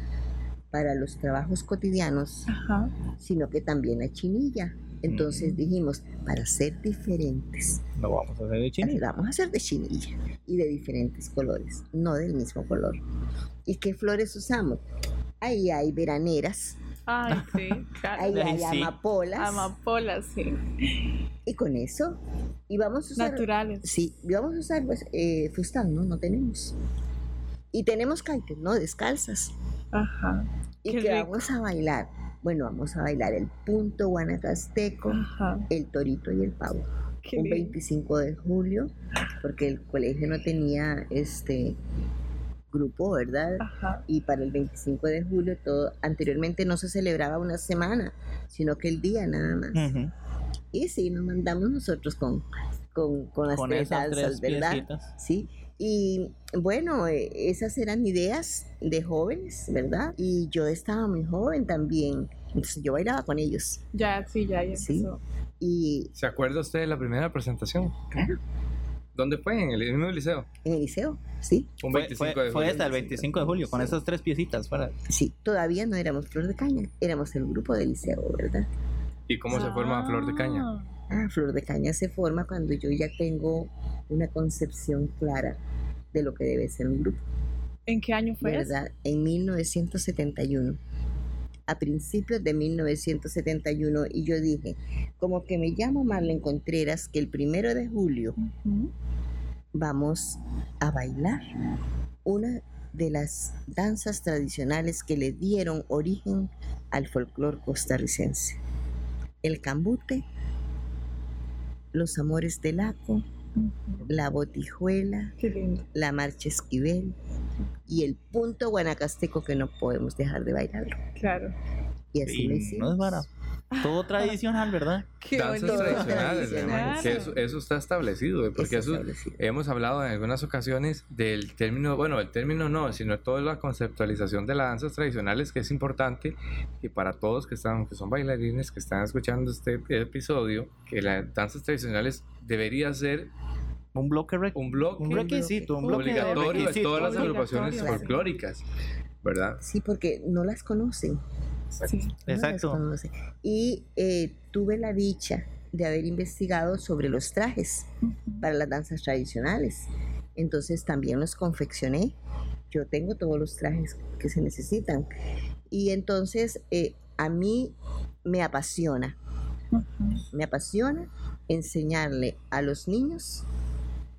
para los trabajos cotidianos, Ajá. sino que también la chinilla. Entonces Mm. dijimos, para ser diferentes, Lo vamos a hacer de chinito. vamos a hacer de chinilla y de diferentes colores, no del mismo color. ¿Y qué flores usamos? Ahí hay veraneras, Ay, sí, claro. Ahí Ay, hay sí. amapolas. Amapolas, sí. y con eso, y vamos a usar... Naturales. Sí, y vamos a usar pues, eh, fustaán, ¿no? No tenemos. Y tenemos kaites, ¿no? Descalzas. Ajá. Y Qué que rico. vamos a bailar. Bueno, vamos a bailar el punto guanacasteco, Ajá. el torito y el pavo. Qué un lindo. 25 de julio, porque el colegio no tenía este grupo, ¿verdad? Ajá. Y para el 25 de julio, todo anteriormente no se celebraba una semana, sino que el día nada más. Ujú. Y sí, nos mandamos nosotros con, con, con las Con tres danzas, tres ¿verdad? piecitas. Sí. Y bueno, eh, esas eran ideas de jóvenes, ¿verdad? Y yo estaba muy joven también. Entonces yo bailaba con ellos. Ya, sí, ya, ya Sí. empezó. Y ¿Se acuerda usted de la primera presentación? claro, ¿Dónde fue? En el mismo liceo. en el liceo, sí. Un Fue, 25 fue- de fue julio. hasta el 25 de julio, con Sí. esas tres piecitas. Para... Sí, todavía no éramos Flor de Caña, éramos el grupo del liceo, ¿verdad? ¿Y cómo se forma Flor de Caña? Ah, Flor de Caña se forma cuando yo ya tengo una concepción clara de lo que debe ser un grupo, ¿En qué año fue? ¿verdad? En 1971, a principios de 1971, y yo dije, como que me llamo Marlene Contreras, que el primero de julio Ujú. vamos a bailar una de las danzas tradicionales que le dieron origen al folclore costarricense. El cambute, los amores del laco, Ujú. la botijuela, la marcha esquivel y el punto guanacasteco que no podemos dejar de bailarlo. Claro. Y así lo hicimos. no es. Todo tradicional, ¿verdad? Qué Danzas bonito. tradicionales, Tradicionales. hermano. Que eso, eso está establecido, porque Está eso establecido. hemos hablado en algunas ocasiones del término, bueno, el término no, sino toda la conceptualización de las danzas tradicionales que es importante y para todos que están, que son bailarines que están escuchando este episodio, que las danzas tradicionales debería ser Un bloque rec- un bloque un requisito, un bloque obligatorio de todas las agrupaciones folclóricas, ¿verdad? Sí, porque no las conocen. Sí. Exacto. Y eh, tuve la dicha de haber investigado sobre los trajes. Para las danzas tradicionales. Entonces también los confeccioné. Yo tengo todos los trajes que se necesitan. Y entonces eh, a mí me apasiona, me apasiona enseñarle a los niños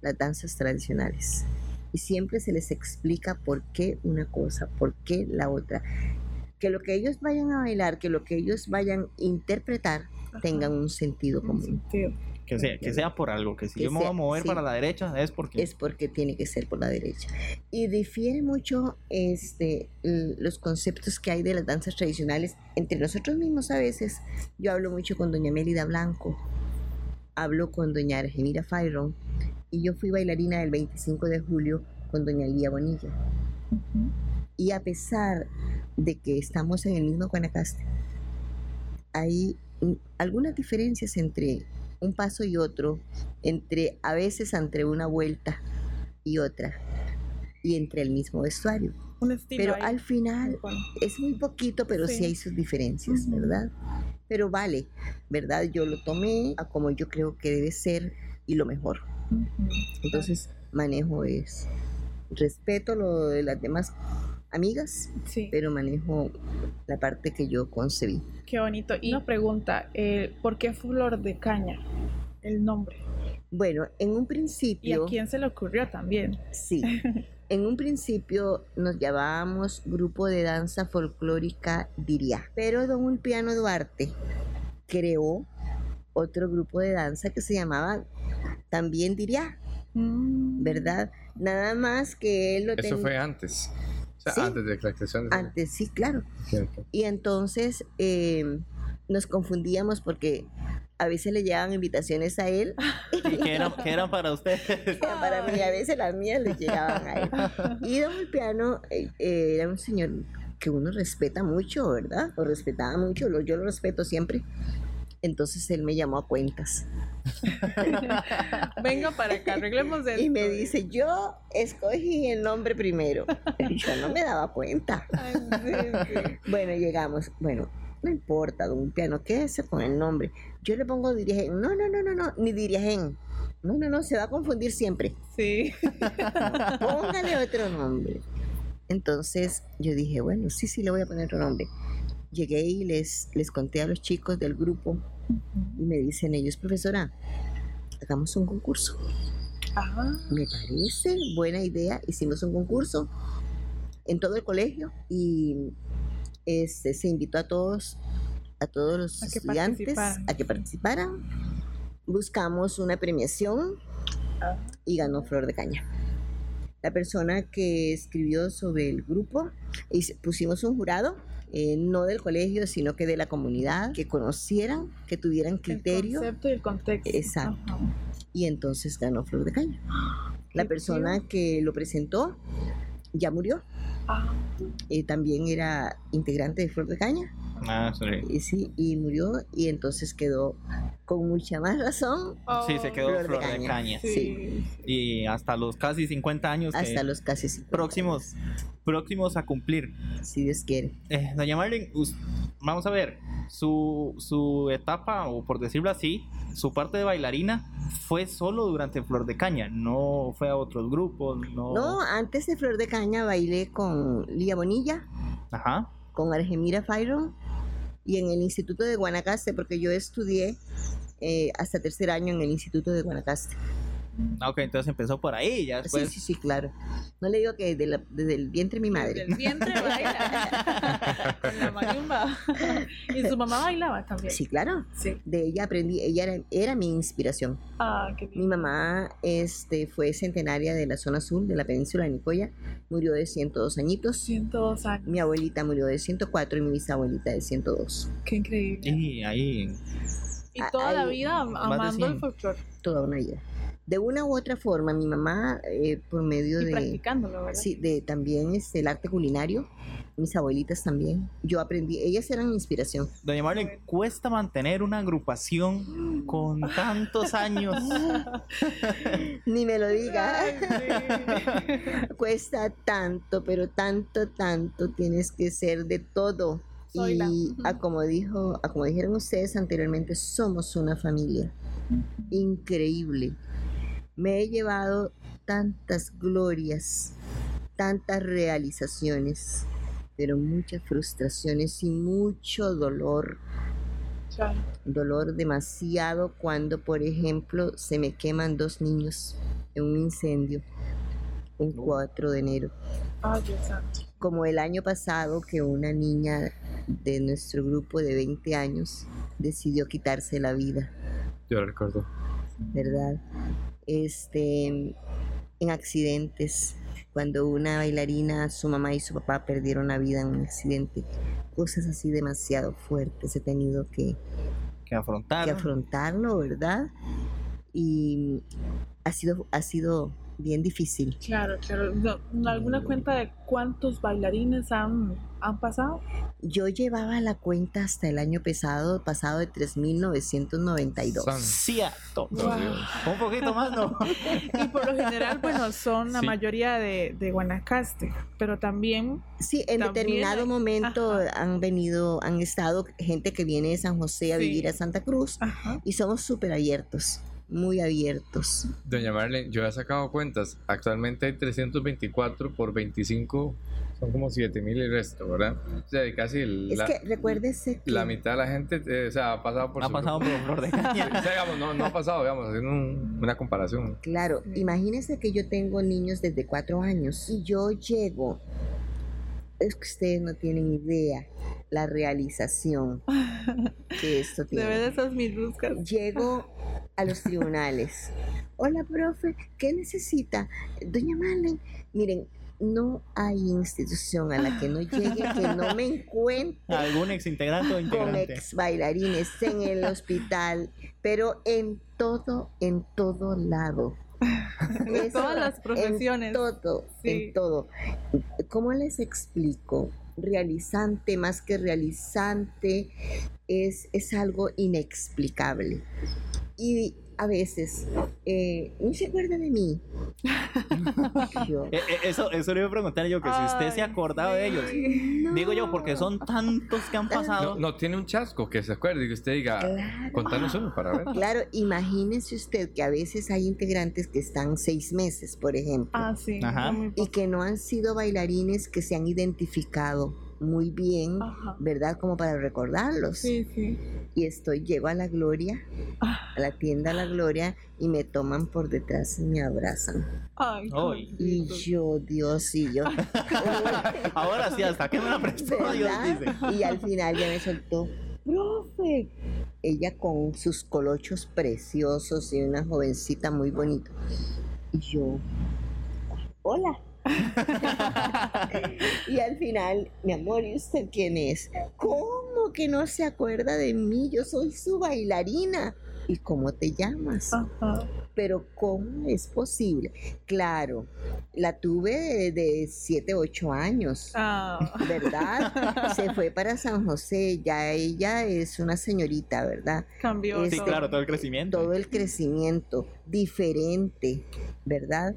las danzas tradicionales. Y siempre se les explica por qué una cosa, por qué la otra. Que lo que ellos vayan a bailar, que lo que ellos vayan a interpretar tengan un sentido Un común. sentido. Que sea, que sea por algo, que si Que yo me voy a mover sí. para la derecha es porque... es porque tiene que ser por la derecha. Y difiere mucho este, los conceptos que hay de las danzas tradicionales entre nosotros mismos a veces. Yo hablo mucho con doña Mélida Blanco, hablo con doña Argemira Fayron y yo fui bailarina del 25 de julio con doña Lía Bonilla. Ujú. Y a pesar de que estamos en el mismo Guanacaste, hay algunas diferencias entre un paso y otro, entre a veces entre una vuelta y otra, y entre el mismo vestuario. Pero ahí. al final es muy poquito, pero sí, Sí. hay sus diferencias. ¿verdad? Pero vale, ¿verdad? Yo lo tomé a como yo creo que debe ser y lo mejor. Entonces manejo es respeto lo de las demás amigas, Sí, pero manejo la parte que yo concebí. qué bonito. Y una pregunta, eh, ¿por qué Flor de Caña? El nombre. Bueno, en un ¿Y a principio, quién se le ocurrió también? sí, en un principio nos llamábamos Grupo de Danza Folclórica Diría, pero don Ulpiano Duarte creó otro grupo de danza que se llamaba también Diría, Mm, ¿verdad? Nada más que él lo Eso fue antes. O sea, Sí. antes de la creación de antes, sí, claro. Cierto. Y entonces eh, nos confundíamos porque a veces le llegaban invitaciones a él, ¿Y qué eran, qué eran para ustedes? para mí a veces las mías le llegaban a él. Y Don Piano era un señor que uno respeta mucho, ¿verdad? Lo respetaba mucho, lo- yo lo respeto siempre. Entonces él me llamó a cuentas Venga para acá, arreglemos esto. y me dice, yo escogí el nombre primero. Y yo no me daba cuenta. Ay, sí, sí. Bueno, llegamos. Bueno, no importa, don Piano, quédese con el nombre. Yo le pongo Dirigen. No, no, no, no, no, ni Dirigen. No, no, no, se va a confundir siempre. Sí. Póngale otro nombre. Entonces yo dije, bueno, sí, sí, le voy a poner otro nombre. Llegué y les, les conté a los chicos del grupo y me dicen ellos, profesora, hagamos un concurso. Ah, Me parece buena idea. Hicimos un concurso en todo el colegio y este, se invitó a todos, a todos los A estudiantes a que participaran. Buscamos una premiación ah, y ganó Flor de Caña. La persona que escribió sobre el grupo, y pusimos un jurado, eh, no del colegio, sino que de la comunidad, que conocieran, que tuvieran el criterio, concepto y el contexto. Exacto. Ajá. y entonces ganó Flor de Caña. La persona que lo presentó ya murió. Ah, eh, también era integrante de Flor de Caña. Ah, sí. Y sí, y murió y entonces quedó con mucha más razón Sí, se quedó Flor de flor de caña. caña. Sí. Sí. Y hasta los casi 50 años hasta los casi 50 próximos, próximos a cumplir. años, si Dios quiere. Eh, doña Marlene, vamos a ver, su, su etapa, o por decirlo así, su parte de bailarina fue solo durante Flor de Caña, no fue a otros grupos, no... No, antes de Flor de Caña bailé con Lía Bonilla, Ajá. con Argemira Fayron y en el Instituto de Guanacaste, porque yo estudié eh, hasta tercer año en el Instituto de Guanacaste. Ah, Ok, entonces empezó por ahí, ya después... Sí, sí, sí, claro. No le digo que desde, la- desde el vientre de mi madre. Del vientre baila. Con la marimba. y su mamá bailaba también. Sí, claro. Sí. De ella aprendí, ella era, era mi inspiración. Ah, qué Mi bien. mamá este, fue centenaria de la zona sur de la península de Nicoya, murió de 102 añitos. 102 años. Mi abuelita murió de 104 y mi bisabuelita de 102. Qué increíble. Y ahí... Y toda la vida amando el 100. folclore. Toda una vida. De una u otra forma, mi mamá, eh, por medio Y de, practicándolo, ¿verdad? sí, de también este, el arte culinario, mis abuelitas también, yo aprendí, ellas eran mi inspiración. Doña Marlene, cuesta mantener una agrupación con tantos años. Ni me lo diga. Ay, sí. Cuesta tanto, pero tanto, tanto, tienes que ser de todo. Soy y a como dijo, a como dijeron ustedes anteriormente, somos una familia increíble. Me he llevado tantas glorias, tantas realizaciones, pero muchas frustraciones y mucho dolor. Claro. Dolor demasiado cuando, por ejemplo, se me queman dos niños en un incendio un 4 de enero. Como el año pasado que una niña de nuestro grupo de 20 años decidió quitarse la vida, Yo lo recuerdo. ¿verdad? Este, en accidentes, cuando una bailarina, su mamá y su papá perdieron la vida en un accidente, cosas así demasiado fuertes he tenido que, Que afrontar. que afrontarlo, ¿verdad? Y ha sido, ha sido bien difícil. Claro, claro. No, ¿Alguna cuenta de cuántos bailarines han, han pasado? Yo llevaba la cuenta hasta el año pasado, pasado de 3.992. Son- Cierto. Wow. Un poquito más, ¿no? Y por lo general, bueno, son la Sí. mayoría de, de Guanacaste, pero también, Sí, en También determinado hay- momento ajá. han venido, han estado gente que viene de San José a Sí. vivir a Santa Cruz ajá, y somos súper abiertos, muy abiertos. Doña Marlene, yo he sacado cuentas. Actualmente hay 324 por 25, son como 7000 y el resto, ¿verdad? O sea, y casi el- Es la, que recuérdese que la mitad de la gente eh, o sea, ha pasado por Ha su pasado grupo. por Flor de Caña. o sea, digamos, no, no ha pasado, digamos, haciendo un- una comparación. Claro, Sí. imagínense que yo tengo niños desde cuatro años y yo llego, es que ustedes no tienen idea la realización que esto de tiene. ver esas mis buscas. Llego a los tribunales. Hola, profe, ¿qué necesita? Doña Marlene, miren, no hay institución a la que no llegue que no me encuentre Algún ex integrante o con integrante. ex bailarines en el hospital, pero en todo, en todo lado. Eso, todas las profesiones. En todo, Sí. en todo. ¿Cómo les explico? Realizante, más que realizante, es, es algo inexplicable. Y a veces, eh, no se acuerda de mí. Yo, Eh, eh, Eso, eso le iba a preguntar yo, que si usted se acordaba de ellos. Digo yo, porque son tantos que han pasado. No, no tiene un chasco que se acuerde y que usted diga, Claro. contanos uno para ver. Claro, imagínese usted que a veces hay integrantes que están seis meses, por ejemplo, Ah, sí. Ajá. y que no han sido bailarines que se han identificado muy bien, Ajá. ¿verdad? Como para recordarlos. Sí, sí. Y estoy, llego a la Gloria, Ah. a la tienda La Gloria, y me toman por detrás y me abrazan. Ay, Ay. Y yo, Dios, y yo. Ahora sí, hasta que me la prestó Dios dice. Y al final ya me soltó, profe. Ella con sus colochos preciosos y una jovencita muy bonita. Y yo, hola. Y al final, mi amor, ¿y usted quién es? ¿Cómo que no se acuerda de mí? Yo soy su bailarina. ¿Y cómo te llamas? Ajá. Pero ¿cómo es posible? Claro, la tuve de, de 7, 8 años. Ah. ¿verdad? Se fue para San José, ya ella es una señorita, ¿verdad? Cambió. Sí, claro, todo el crecimiento. Todo el crecimiento diferente, ¿verdad?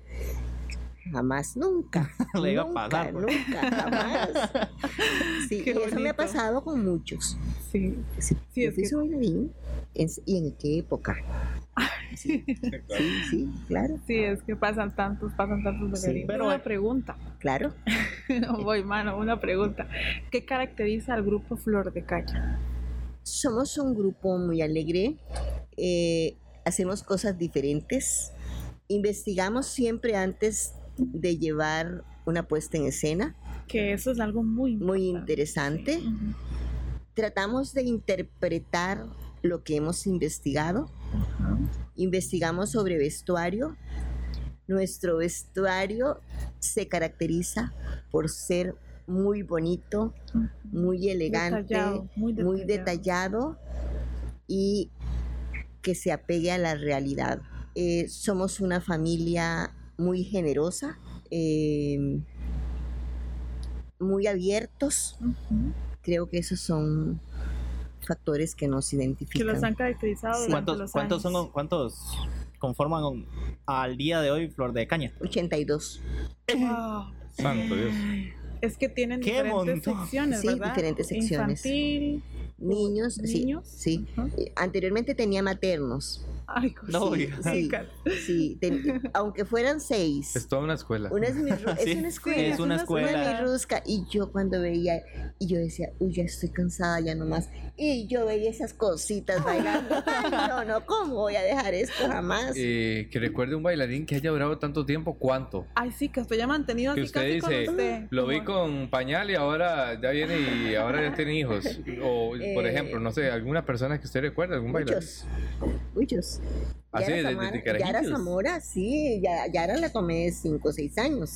Jamás, nunca. Le iba a nunca, pasar, pues. nunca, jamás. Sí, Qué y eso me ha pasado con muchos. Sí. Sí, Sí, yo es fui que- bailarín. ¿Y en qué época? Sí, sí, sí, claro, Sí, es que pasan tantos, pasan tantos Sí, pero- una pregunta. claro. Voy, mano, una pregunta. ¿Qué caracteriza al grupo Flor de Caña? Somos un grupo muy alegre, eh, hacemos cosas diferentes, investigamos siempre antes de llevar una puesta en escena, Que eso es algo muy muy interesante. Tratamos de interpretar lo que hemos investigado, investigamos sobre vestuario. Nuestro vestuario se caracteriza por ser muy bonito, muy elegante, Detallado, muy detallado y que se apegue a la realidad. Eh, somos una familia muy generosa, eh, muy abiertos. Creo que esos son factores que nos Que identifican. los han caracterizado ¿Cuántos, los cuántos, años. son, ¿Cuántos conforman al día de hoy Flor de Caña? 82. Wow. Santo Dios. Es que tienen ¡Qué diferentes montón! secciones, Sí, ¿verdad? diferentes secciones. Infantil. Niños, sí, Niños. sí. Anteriormente tenía maternos. Ay, No, sí, Chicas. Sí, ten- aunque fueran seis. Es toda una escuela. Una es, mi ru- Sí, es una escuela. es una escuela. Una mi rusca. Y yo cuando veía, y yo decía, uy, ya estoy cansada, ya nomás. Y yo veía esas cositas bailando. Ay, no, no, ¿cómo voy a dejar esto jamás? Eh, que recuerde un bailarín que haya durado tanto tiempo, ¿cuánto? Ay, sí, que usted ya mantenido Que así usted casi dice, con usted. Lo vi con pañal y ahora ya viene y ahora ya tiene hijos. O, por Eh, ejemplo, no sé, alguna persona que usted recuerde, algún bailarín. Muchos. Muchos. Así, Yara desde- Zamora- desde Yara. Zamora, sí, ya- Yara la tomé 5 o 6 años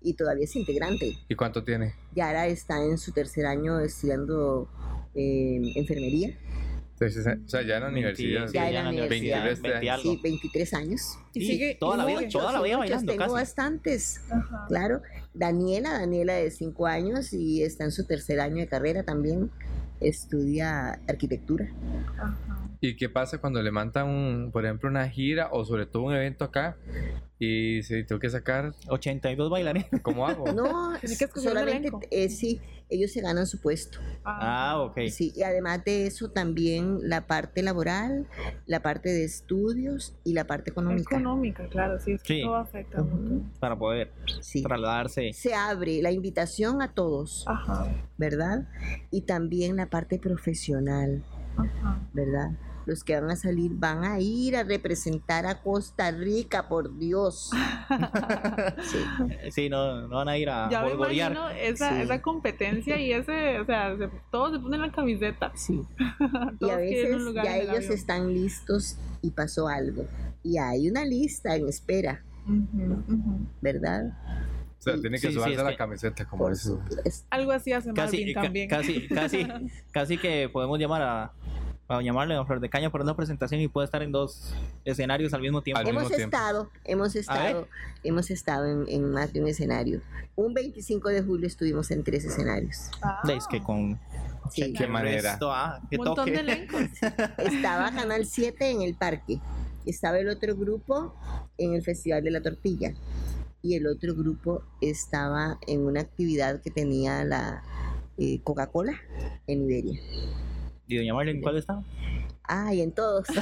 y todavía es integrante. ¿Y cuánto tiene? Yara está en su tercer año estudiando eh, enfermería. Entonces, o sea, ya en la universidad. Ya en la universidad. 23 20 años. Sí, 23 años. Y sigue. toda y la vida, sigue. toda la vida muchos, bailando tengo casi. bastantes. Ajá. Claro, Daniela, Daniela de 5 años y está en su tercer año de carrera también. Estudia arquitectura. ¿Y qué pasa cuando le mandan, un, por ejemplo, una gira o sobre todo un evento acá y se tengo que sacar? 82 bailarines. ¿Cómo hago? No, que un solamente eh, sí, ellos se ganan su puesto. Ah, ok. Sí, y además de eso también la parte laboral, la parte de estudios y la parte económica. Económica, claro, sí, es que Sí. todo afecta. Para poder Sí. trasladarse. Se abre la invitación a todos, Ajá, ¿verdad? Y también la parte profesional, ajá. ¿verdad? Los que van a salir van a ir a representar a Costa Rica, por Dios. Sí. Sí, no, no van a ir a ya me imagino esa, Sí. esa competencia y ese, o sea, se- todos se ponen la camiseta. Sí. Y a veces un lugar ya ellos avión. están listos y pasó algo. Y hay una lista en espera. ¿verdad? O sea, tiene que Sí, es la que- camiseta, como Por eso. Algo así hace Casi, Marvin ca- también. casi, casi, casi que podemos llamar a, a llamarle a Flor de Caña por una presentación y puede estar en dos escenarios al mismo tiempo. Al mismo Hemos tiempo. estado, hemos estado, hemos estado en, en más de un escenario. Un 25 de julio estuvimos en tres escenarios. Ah, Es que con Sí. Qué manera. Esto, ah, un montón toque. de. Estaba Canal 7 en el parque. Estaba el otro grupo en el Festival de la Tortilla. Y el otro grupo estaba en una actividad que tenía la eh, Coca-Cola en Iberia. ¿Y doña Marlene cuál está? Ah, y en todos.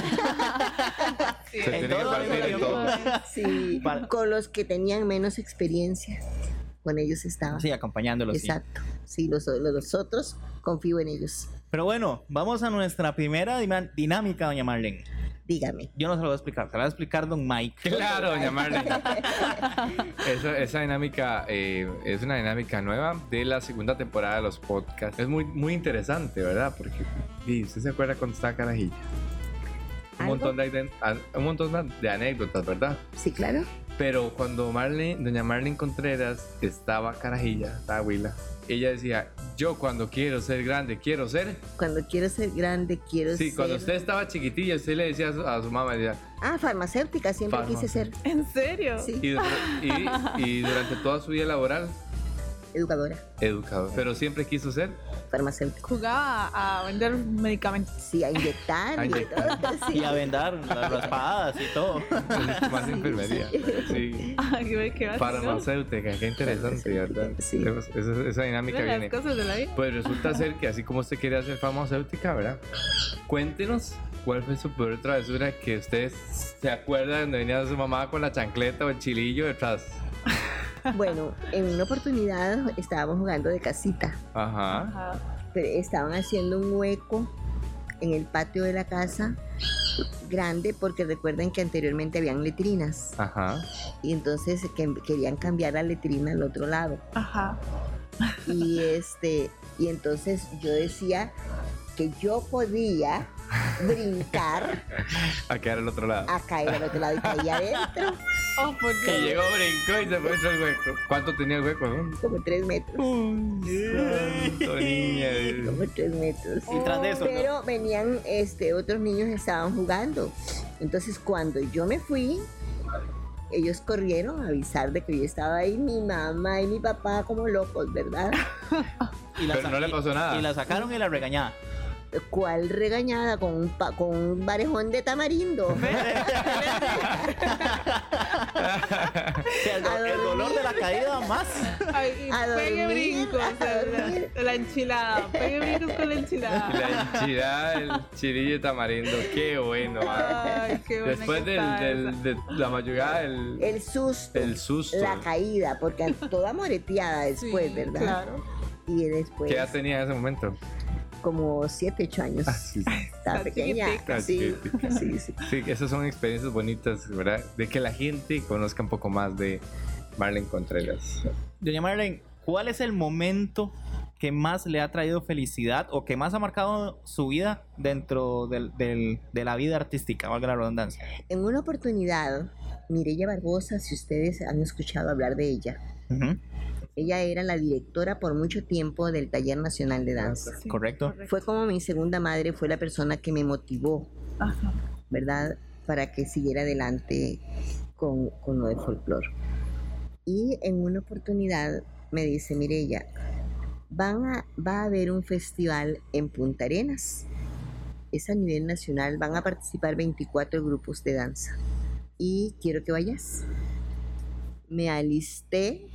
Sí, Se En tiene que todo partir en todo. Sí, Para- con los que tenían menos experiencia. Con ellos estaba. Sí, acompañándolos. Exacto. Sí, los, los otros confío en ellos. Pero bueno, vamos a nuestra primera dinámica, doña Marlene. Dígame. Yo no se lo voy a explicar, se lo va a explicar don Mike. Claro, doña Marlene. esa, esa dinámica eh, es una dinámica nueva de la segunda temporada de los podcasts. Es muy, muy interesante, ¿verdad? Porque y, usted se acuerda cuando estaba carajilla. Un montón, de, un montón de anécdotas, ¿verdad? Sí, claro. Pero cuando Marlene, doña Marlene Contreras estaba carajilla, estaba huila, ella decía, yo cuando quiero ser grande, quiero ser. Cuando quiero ser grande, quiero Sí, ser... cuando usted estaba chiquitilla, usted le decía a su, a su mamá, decía, Ah, farmacéutica, siempre quise ser. ¿En serio? Sí, y, y- y durante toda su vida laboral, educadora, educador. Pero siempre quiso ser. farmacéutica. Jugaba a vender medicamentos. Sí, a inyectar. A y de inyectar. todo, sí. Y a vendar las raspadas y todo. Más Sí, enfermería. sí. Sí. Ay, qué. Farmacéutica, qué interesante, ¿verdad? Sí. Esa, dinámica Mira viene. las cosas de la vida. Pues resulta ser que así como usted quería ser farmacéutica, ¿verdad? Cuéntenos cuál fue su peor travesura que ustedes se acuerdan donde venía su mamá con la chancleta o el chilillo detrás. Bueno, en una oportunidad estábamos jugando de casita, Ajá. Ajá. pero estaban haciendo un hueco en el patio de la casa grande porque recuerden que anteriormente habían letrinas Ajá. y entonces que- querían cambiar la letrina al otro lado Ajá. y este y entonces yo decía que yo podía brincar A quedar al otro lado. a caer al otro lado y caía adentro Oh, por Y Dios. llegó, brincó y se fue del hueco. ¿Cuánto tenía el hueco? no? como tres metros Santo niña. como tres metros Y tras de eso, ¿no? pero venían este otros niños estaban jugando entonces cuando yo me fui ellos corrieron a avisar de que yo estaba ahí mi mamá y mi papá como locos verdad Y la Pero no le pasó nada. Y la sacaron y la regañaron. Cuál regañada con un pa- con un barejón de tamarindo el, do- el dolor de la caída más. Ay, y A pegue dormir, brincos. a dormir. la, la enchilada. Pegue brincos con la enchilada. La enchilada del chilillo de tamarindo. Qué bueno. ah. Ay, qué Después del, de la madrugada, el, el susto el susto. la caída porque toda moreteada después Sí, verdad Claro. y después ¿Qué edad tenía en ese momento? Como 7, 8 años Ah, sí, sí. Está pequeña sí, sí, sí. Sí, esas son experiencias bonitas, ¿verdad? De que la gente conozca un poco más de Marlene Contreras. Doña Marlene, ¿cuál es el momento que más le ha traído felicidad o que más ha marcado su vida dentro del- del- de la vida artística, valga la redundancia? En una oportunidad, Mireya Barbosa, si ustedes han escuchado hablar de ella, Ujú, ella era la directora por mucho tiempo del Taller Nacional de Danza. Sí, Correcto. Fue como mi segunda madre, fue la persona que me motivó, Ajá. ¿verdad? Para que siguiera adelante con, con lo del folclore. Y en una oportunidad me dice, Mireya, van a, va a haber un festival en Punta Arenas. Es a nivel nacional, van a participar 24 grupos de danza. Y quiero que vayas. Me alisté,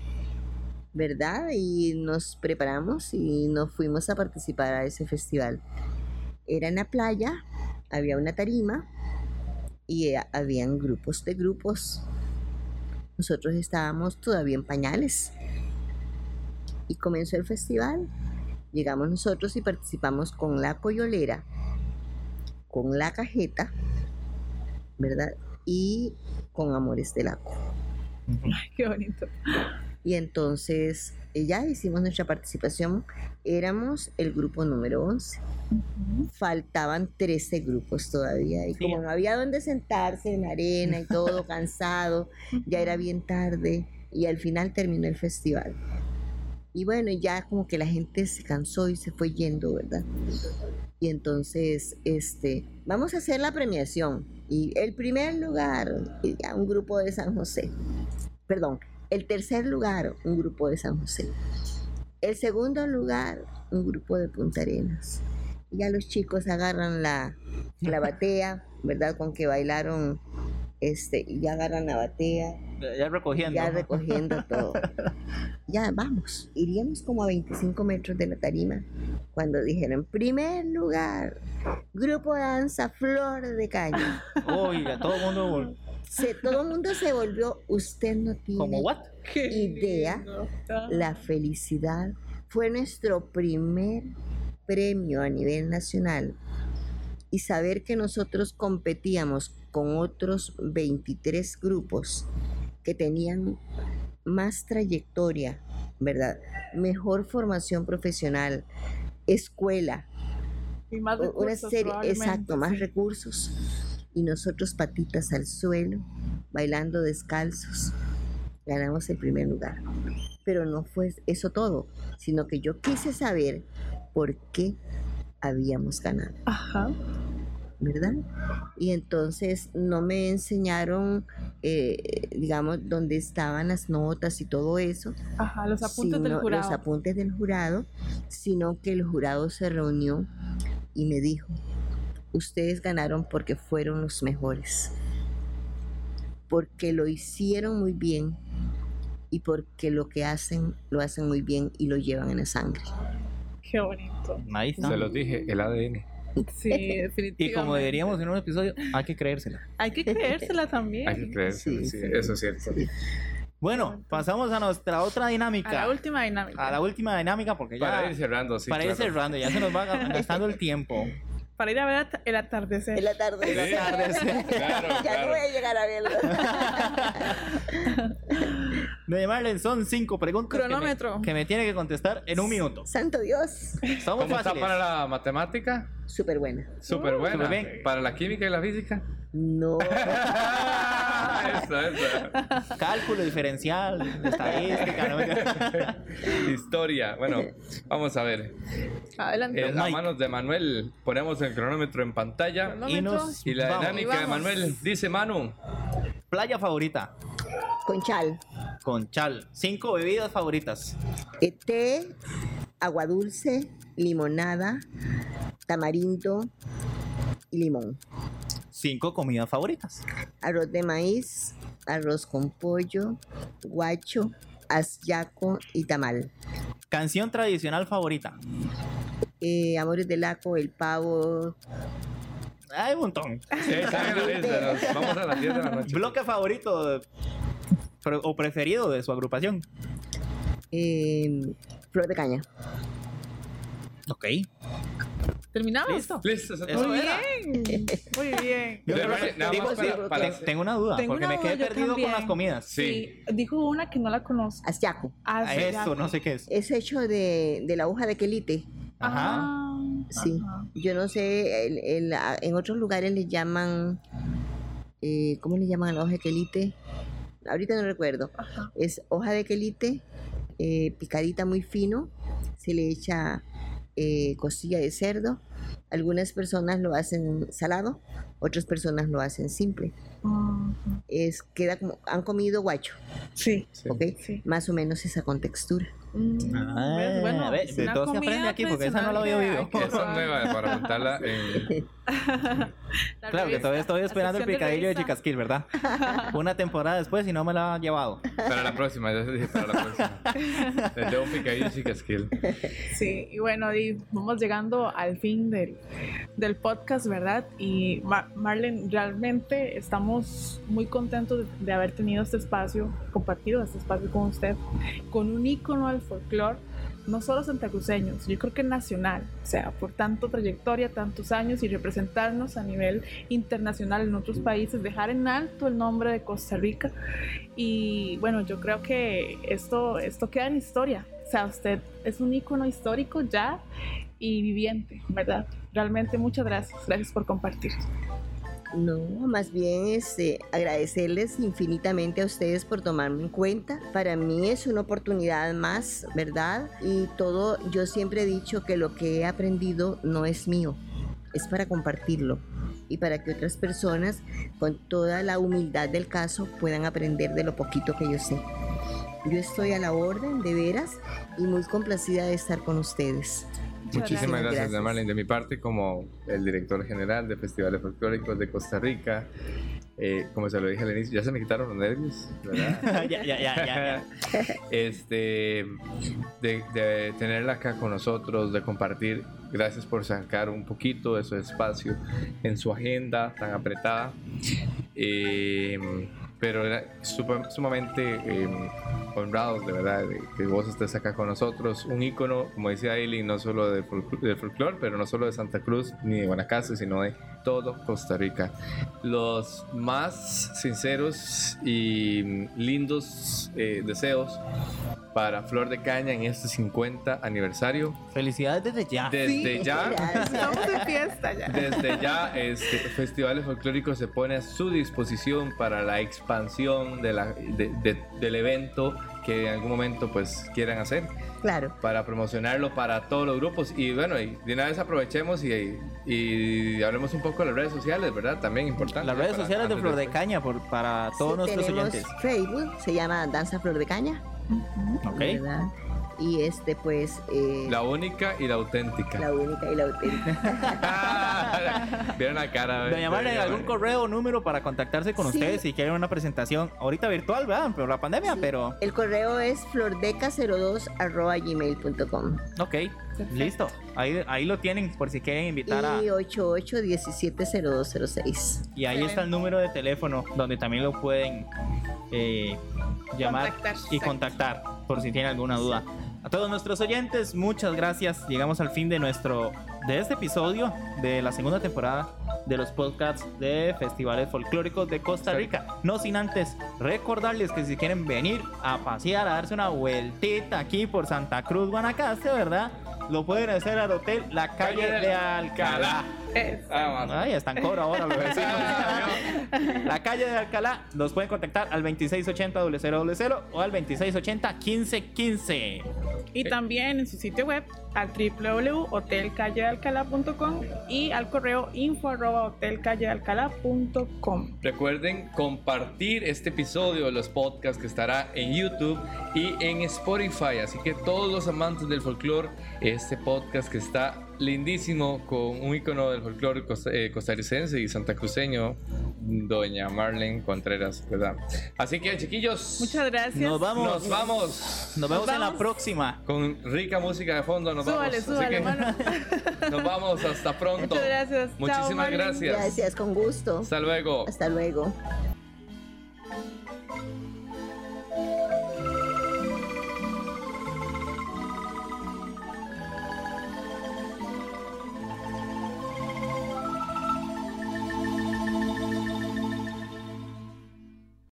¿verdad? Y nos preparamos y nos fuimos a participar a ese festival. Era en la playa, había una tarima y habían grupos de grupos. Nosotros estábamos todavía en pañales. Y comenzó el festival. Llegamos nosotros y participamos con la coyolera, con la cajeta, ¿verdad? Y con Amores del Lago. Ay, qué bonito. Y entonces eh, ya hicimos nuestra participación. Éramos el grupo número 11. Faltaban 13 grupos todavía. Y Sí. como no había donde sentarse en la arena y todo cansado, ya era bien tarde. Y al final terminó el festival. Y bueno, ya como que la gente se cansó y se fue yendo, ¿verdad? Y entonces, este, vamos a hacer la premiación. Y el primer lugar, ya un grupo de San José. Perdón, el tercer lugar, un grupo de San José. El segundo lugar, un grupo de Punta Arenas. Ya los chicos agarran la, la batea, ¿verdad? Con que bailaron, este, ya agarran la batea, Ya recogiendo. ya recogiendo todo. Ya vamos, iríamos como a 25 metros de la tarima cuando dijeron, primer lugar, grupo de danza Flor de Caña. Oiga, todo el mundo. Se, todo el mundo se volvió, usted no tiene Idea. lindo. la felicidad. fue nuestro primer premio a nivel nacional y saber que nosotros competíamos con otros 23 grupos que tenían más trayectoria, ¿verdad? Mejor formación profesional, escuela, Y más o- una recursos, serie, exacto, más recursos. Y nosotros patitas al suelo, bailando descalzos, ganamos el primer lugar. Pero no fue eso todo, sino que yo quise saber por qué habíamos ganado. Ajá. ¿verdad? Y entonces no me enseñaron, eh, digamos, dónde estaban las notas y todo eso, Ajá, los apuntes del jurado. los apuntes del jurado, sino que el jurado se reunió y me dijo, ustedes ganaron porque fueron los mejores, porque lo hicieron muy bien y porque lo que hacen lo hacen muy bien y lo llevan en la sangre. Qué bonito. Ahí está. Se los dije, el ADN. Sí, definitivamente. Y como diríamos en un episodio, hay que creérsela. Hay que creérsela también. Hay que creer, sí, Sí, sí, eso es cierto. Bueno, pasamos a nuestra otra A dinámica. la última dinámica. A la última dinámica porque ya... Para ir cerrando, sí. para ir claro. cerrando, ya se nos va gastando el tiempo. Para ir a ver el atardecer. En la tarde. Sí, Claro, ya claro. no voy a llegar a verlo. Doña Marlene, son cinco preguntas que me- Cronómetro. Que, me, tiene que contestar en un minuto. Santo Dios. Muy ¿Cómo está fáciles. para la matemática? Súper buena. Súper buena. bien. ¿Para la química y la física? No. eso, eso. Cálculo diferencial, estadística, ¿no? Historia. Bueno, vamos a ver. Adelante. Eh, a manos de Manuel, ponemos el cronómetro en pantalla. Cronómetro. y nos- Y la Vamos. dinámica de. Manuel dice Manu. Playa favorita. Conchal. Con chal. Cinco bebidas favoritas. Eh, té, agua dulce, limonada, tamarindo y limón. Cinco comidas favoritas. Arroz de maíz, arroz con pollo, guacho, asyaco y tamal. Canción tradicional favorita. Eh, Amores del Laco, el pavo, Hay un montón. Sí, Vamos a las 10 de la noche. Bloque favorito o preferido de su agrupación. Eh, flor de caña. Ok. ¿Terminamos? Listo. Listo, eso. Muy era. bien. Muy bien. Yo De creo verdad, que- nada digo, más sí, para- para- te- tengo una duda, Tengo porque una me quedé perdido también. con las comidas. Sí. Dijo una que no la conozco. Asyaco. Ah, A sí, eso, no sé qué es. Es hecho de, de la hoja de quelite. Ajá. Ah, Sí. ajá. Yo no sé, el- el- en otros lugares le llaman, eh, ¿cómo le llaman a la hoja de quelite? Ahorita no recuerdo. Ajá. Es hoja de quelite, eh, picadita muy fino, se le echa eh, costilla de cerdo. Algunas personas lo hacen salado, otras personas lo hacen simple. Ujú. Es, queda como, han comido guacho, Sí. Sí. ¿ok? Sí. Más o menos esa contextura. Mm, Ah, bueno, a ver, de todo se aprende aquí, porque esa no la había hay Esa es nueva para apuntarla en... La Claro, que todavía estoy esperando el picadillo de. Chicasquil, ¿verdad? Una temporada después y no me la ha llevado. Para la próxima, ya se dije para la próxima. Les debo un picadillo y casquil. Sí, y bueno, y vamos llegando al fin del, del podcast, ¿verdad? Y Ma- Marlene, realmente estamos muy contentos de, de haber tenido este espacio, compartido este espacio con usted, con un ícono del folclore, no solo santacruceños, yo creo que nacional, o sea, por tanto trayectoria, tantos años y representarnos a nivel internacional en otros países, dejar en alto el nombre de Costa Rica. Y bueno, yo creo que esto, esto queda en historia. O sea, usted es un ícono histórico ya y viviente, ¿verdad? Realmente muchas gracias. Gracias por compartir. No, más bien este, agradecerles infinitamente a ustedes por tomarme en cuenta. Para mí es una oportunidad más, ¿verdad? Y todo, yo siempre he dicho que lo que he aprendido no es mío, es para compartirlo y para que otras personas, con toda la humildad del caso, puedan aprender de lo poquito que yo sé. Yo estoy a la orden, de veras, y muy complacida de estar con ustedes. Muchísimas gracias, gracias. Marlene. De mi parte, como el director general de Festivales Folclóricos de Costa Rica, eh, como se lo dije al inicio, ya se me quitaron los nervios, ¿verdad? ya, ya, ya, ya, ya. este, de, de tenerla acá con nosotros, de compartir. Gracias por sacar un poquito de su espacio en su agenda tan apretada. Eh, pero era supa- sumamente eh, honrados de verdad de que vos estés acá con nosotros. Un ícono, como decía Aileen, no solo del folclore, pero no solo de Santa Cruz ni de Guanacaste, sino de todo Costa Rica. Los más sinceros y lindos eh, deseos para Flor de Caña en este 50 aniversario. Felicidades desde ya. Desde ya. Estamos de fiesta ya. Desde ya, este, Festivales Folclóricos se pone a su disposición para la expansión de la, de- de- del evento que en algún momento pues quieran hacer Claro. para promocionarlo para todos los grupos y bueno y de una vez aprovechemos y, y hablemos un poco de las redes sociales verdad también importante Las redes para- sociales de Flor de Caña por, para todos Sí, nuestros tenemos oyentes. Facebook, se llama Danza Flor de Caña. Ok. ¿verdad? Y este, pues, eh, la única y la auténtica la única y la auténtica. vieron la cara Doña Marlene, Doña ¿algún correo o número para contactarse con Sí. ustedes si quieren una presentación ahorita virtual, ¿verdad? Pero la pandemia, Sí. pero... El correo es flordeca02 arroba gmail.com Ok, listo. Ahí, ahí lo tienen por si quieren invitar a... y 88170206. Y ahí está el número de teléfono donde también lo pueden eh, llamar Contactar, y exacto. contactar por si tienen alguna duda. A todos nuestros oyentes, muchas gracias. Llegamos al fin de nuestro de este episodio de la segunda temporada de los podcasts de festivales folclóricos de Costa Rica. No sin antes recordarles que si quieren venir a pasear, a darse una vueltita aquí por Santa Cruz, Guanacaste, ¿verdad? Lo pueden hacer al hotel La Calle de Alcalá. Ah, Ay, están cobra ahora los vecinos. La calle de Alcalá nos pueden contactar al 2680-0000 o al 2680-1515. Y también en su sitio web al www.hotelcallealcalá.com y al correo info arroba hotelcallealcalá.com. Recuerden compartir este episodio de los podcasts que estará en YouTube y en Spotify. Así que todos los amantes del folclore, este podcast que está lindísimo con un icono del folclore costa- eh, costarricense y santacruceño, doña Marlene Contreras, ¿verdad? Así que chiquillos, Muchas gracias. Nos vamos. nos vamos Nos vemos en la próxima. con rica música de fondo. Nos Súbale, vamos. súbale, Así que nos vamos. Hasta pronto. Muchas gracias. Muchísimas gracias. Gracias, con gusto. Hasta luego. Hasta luego.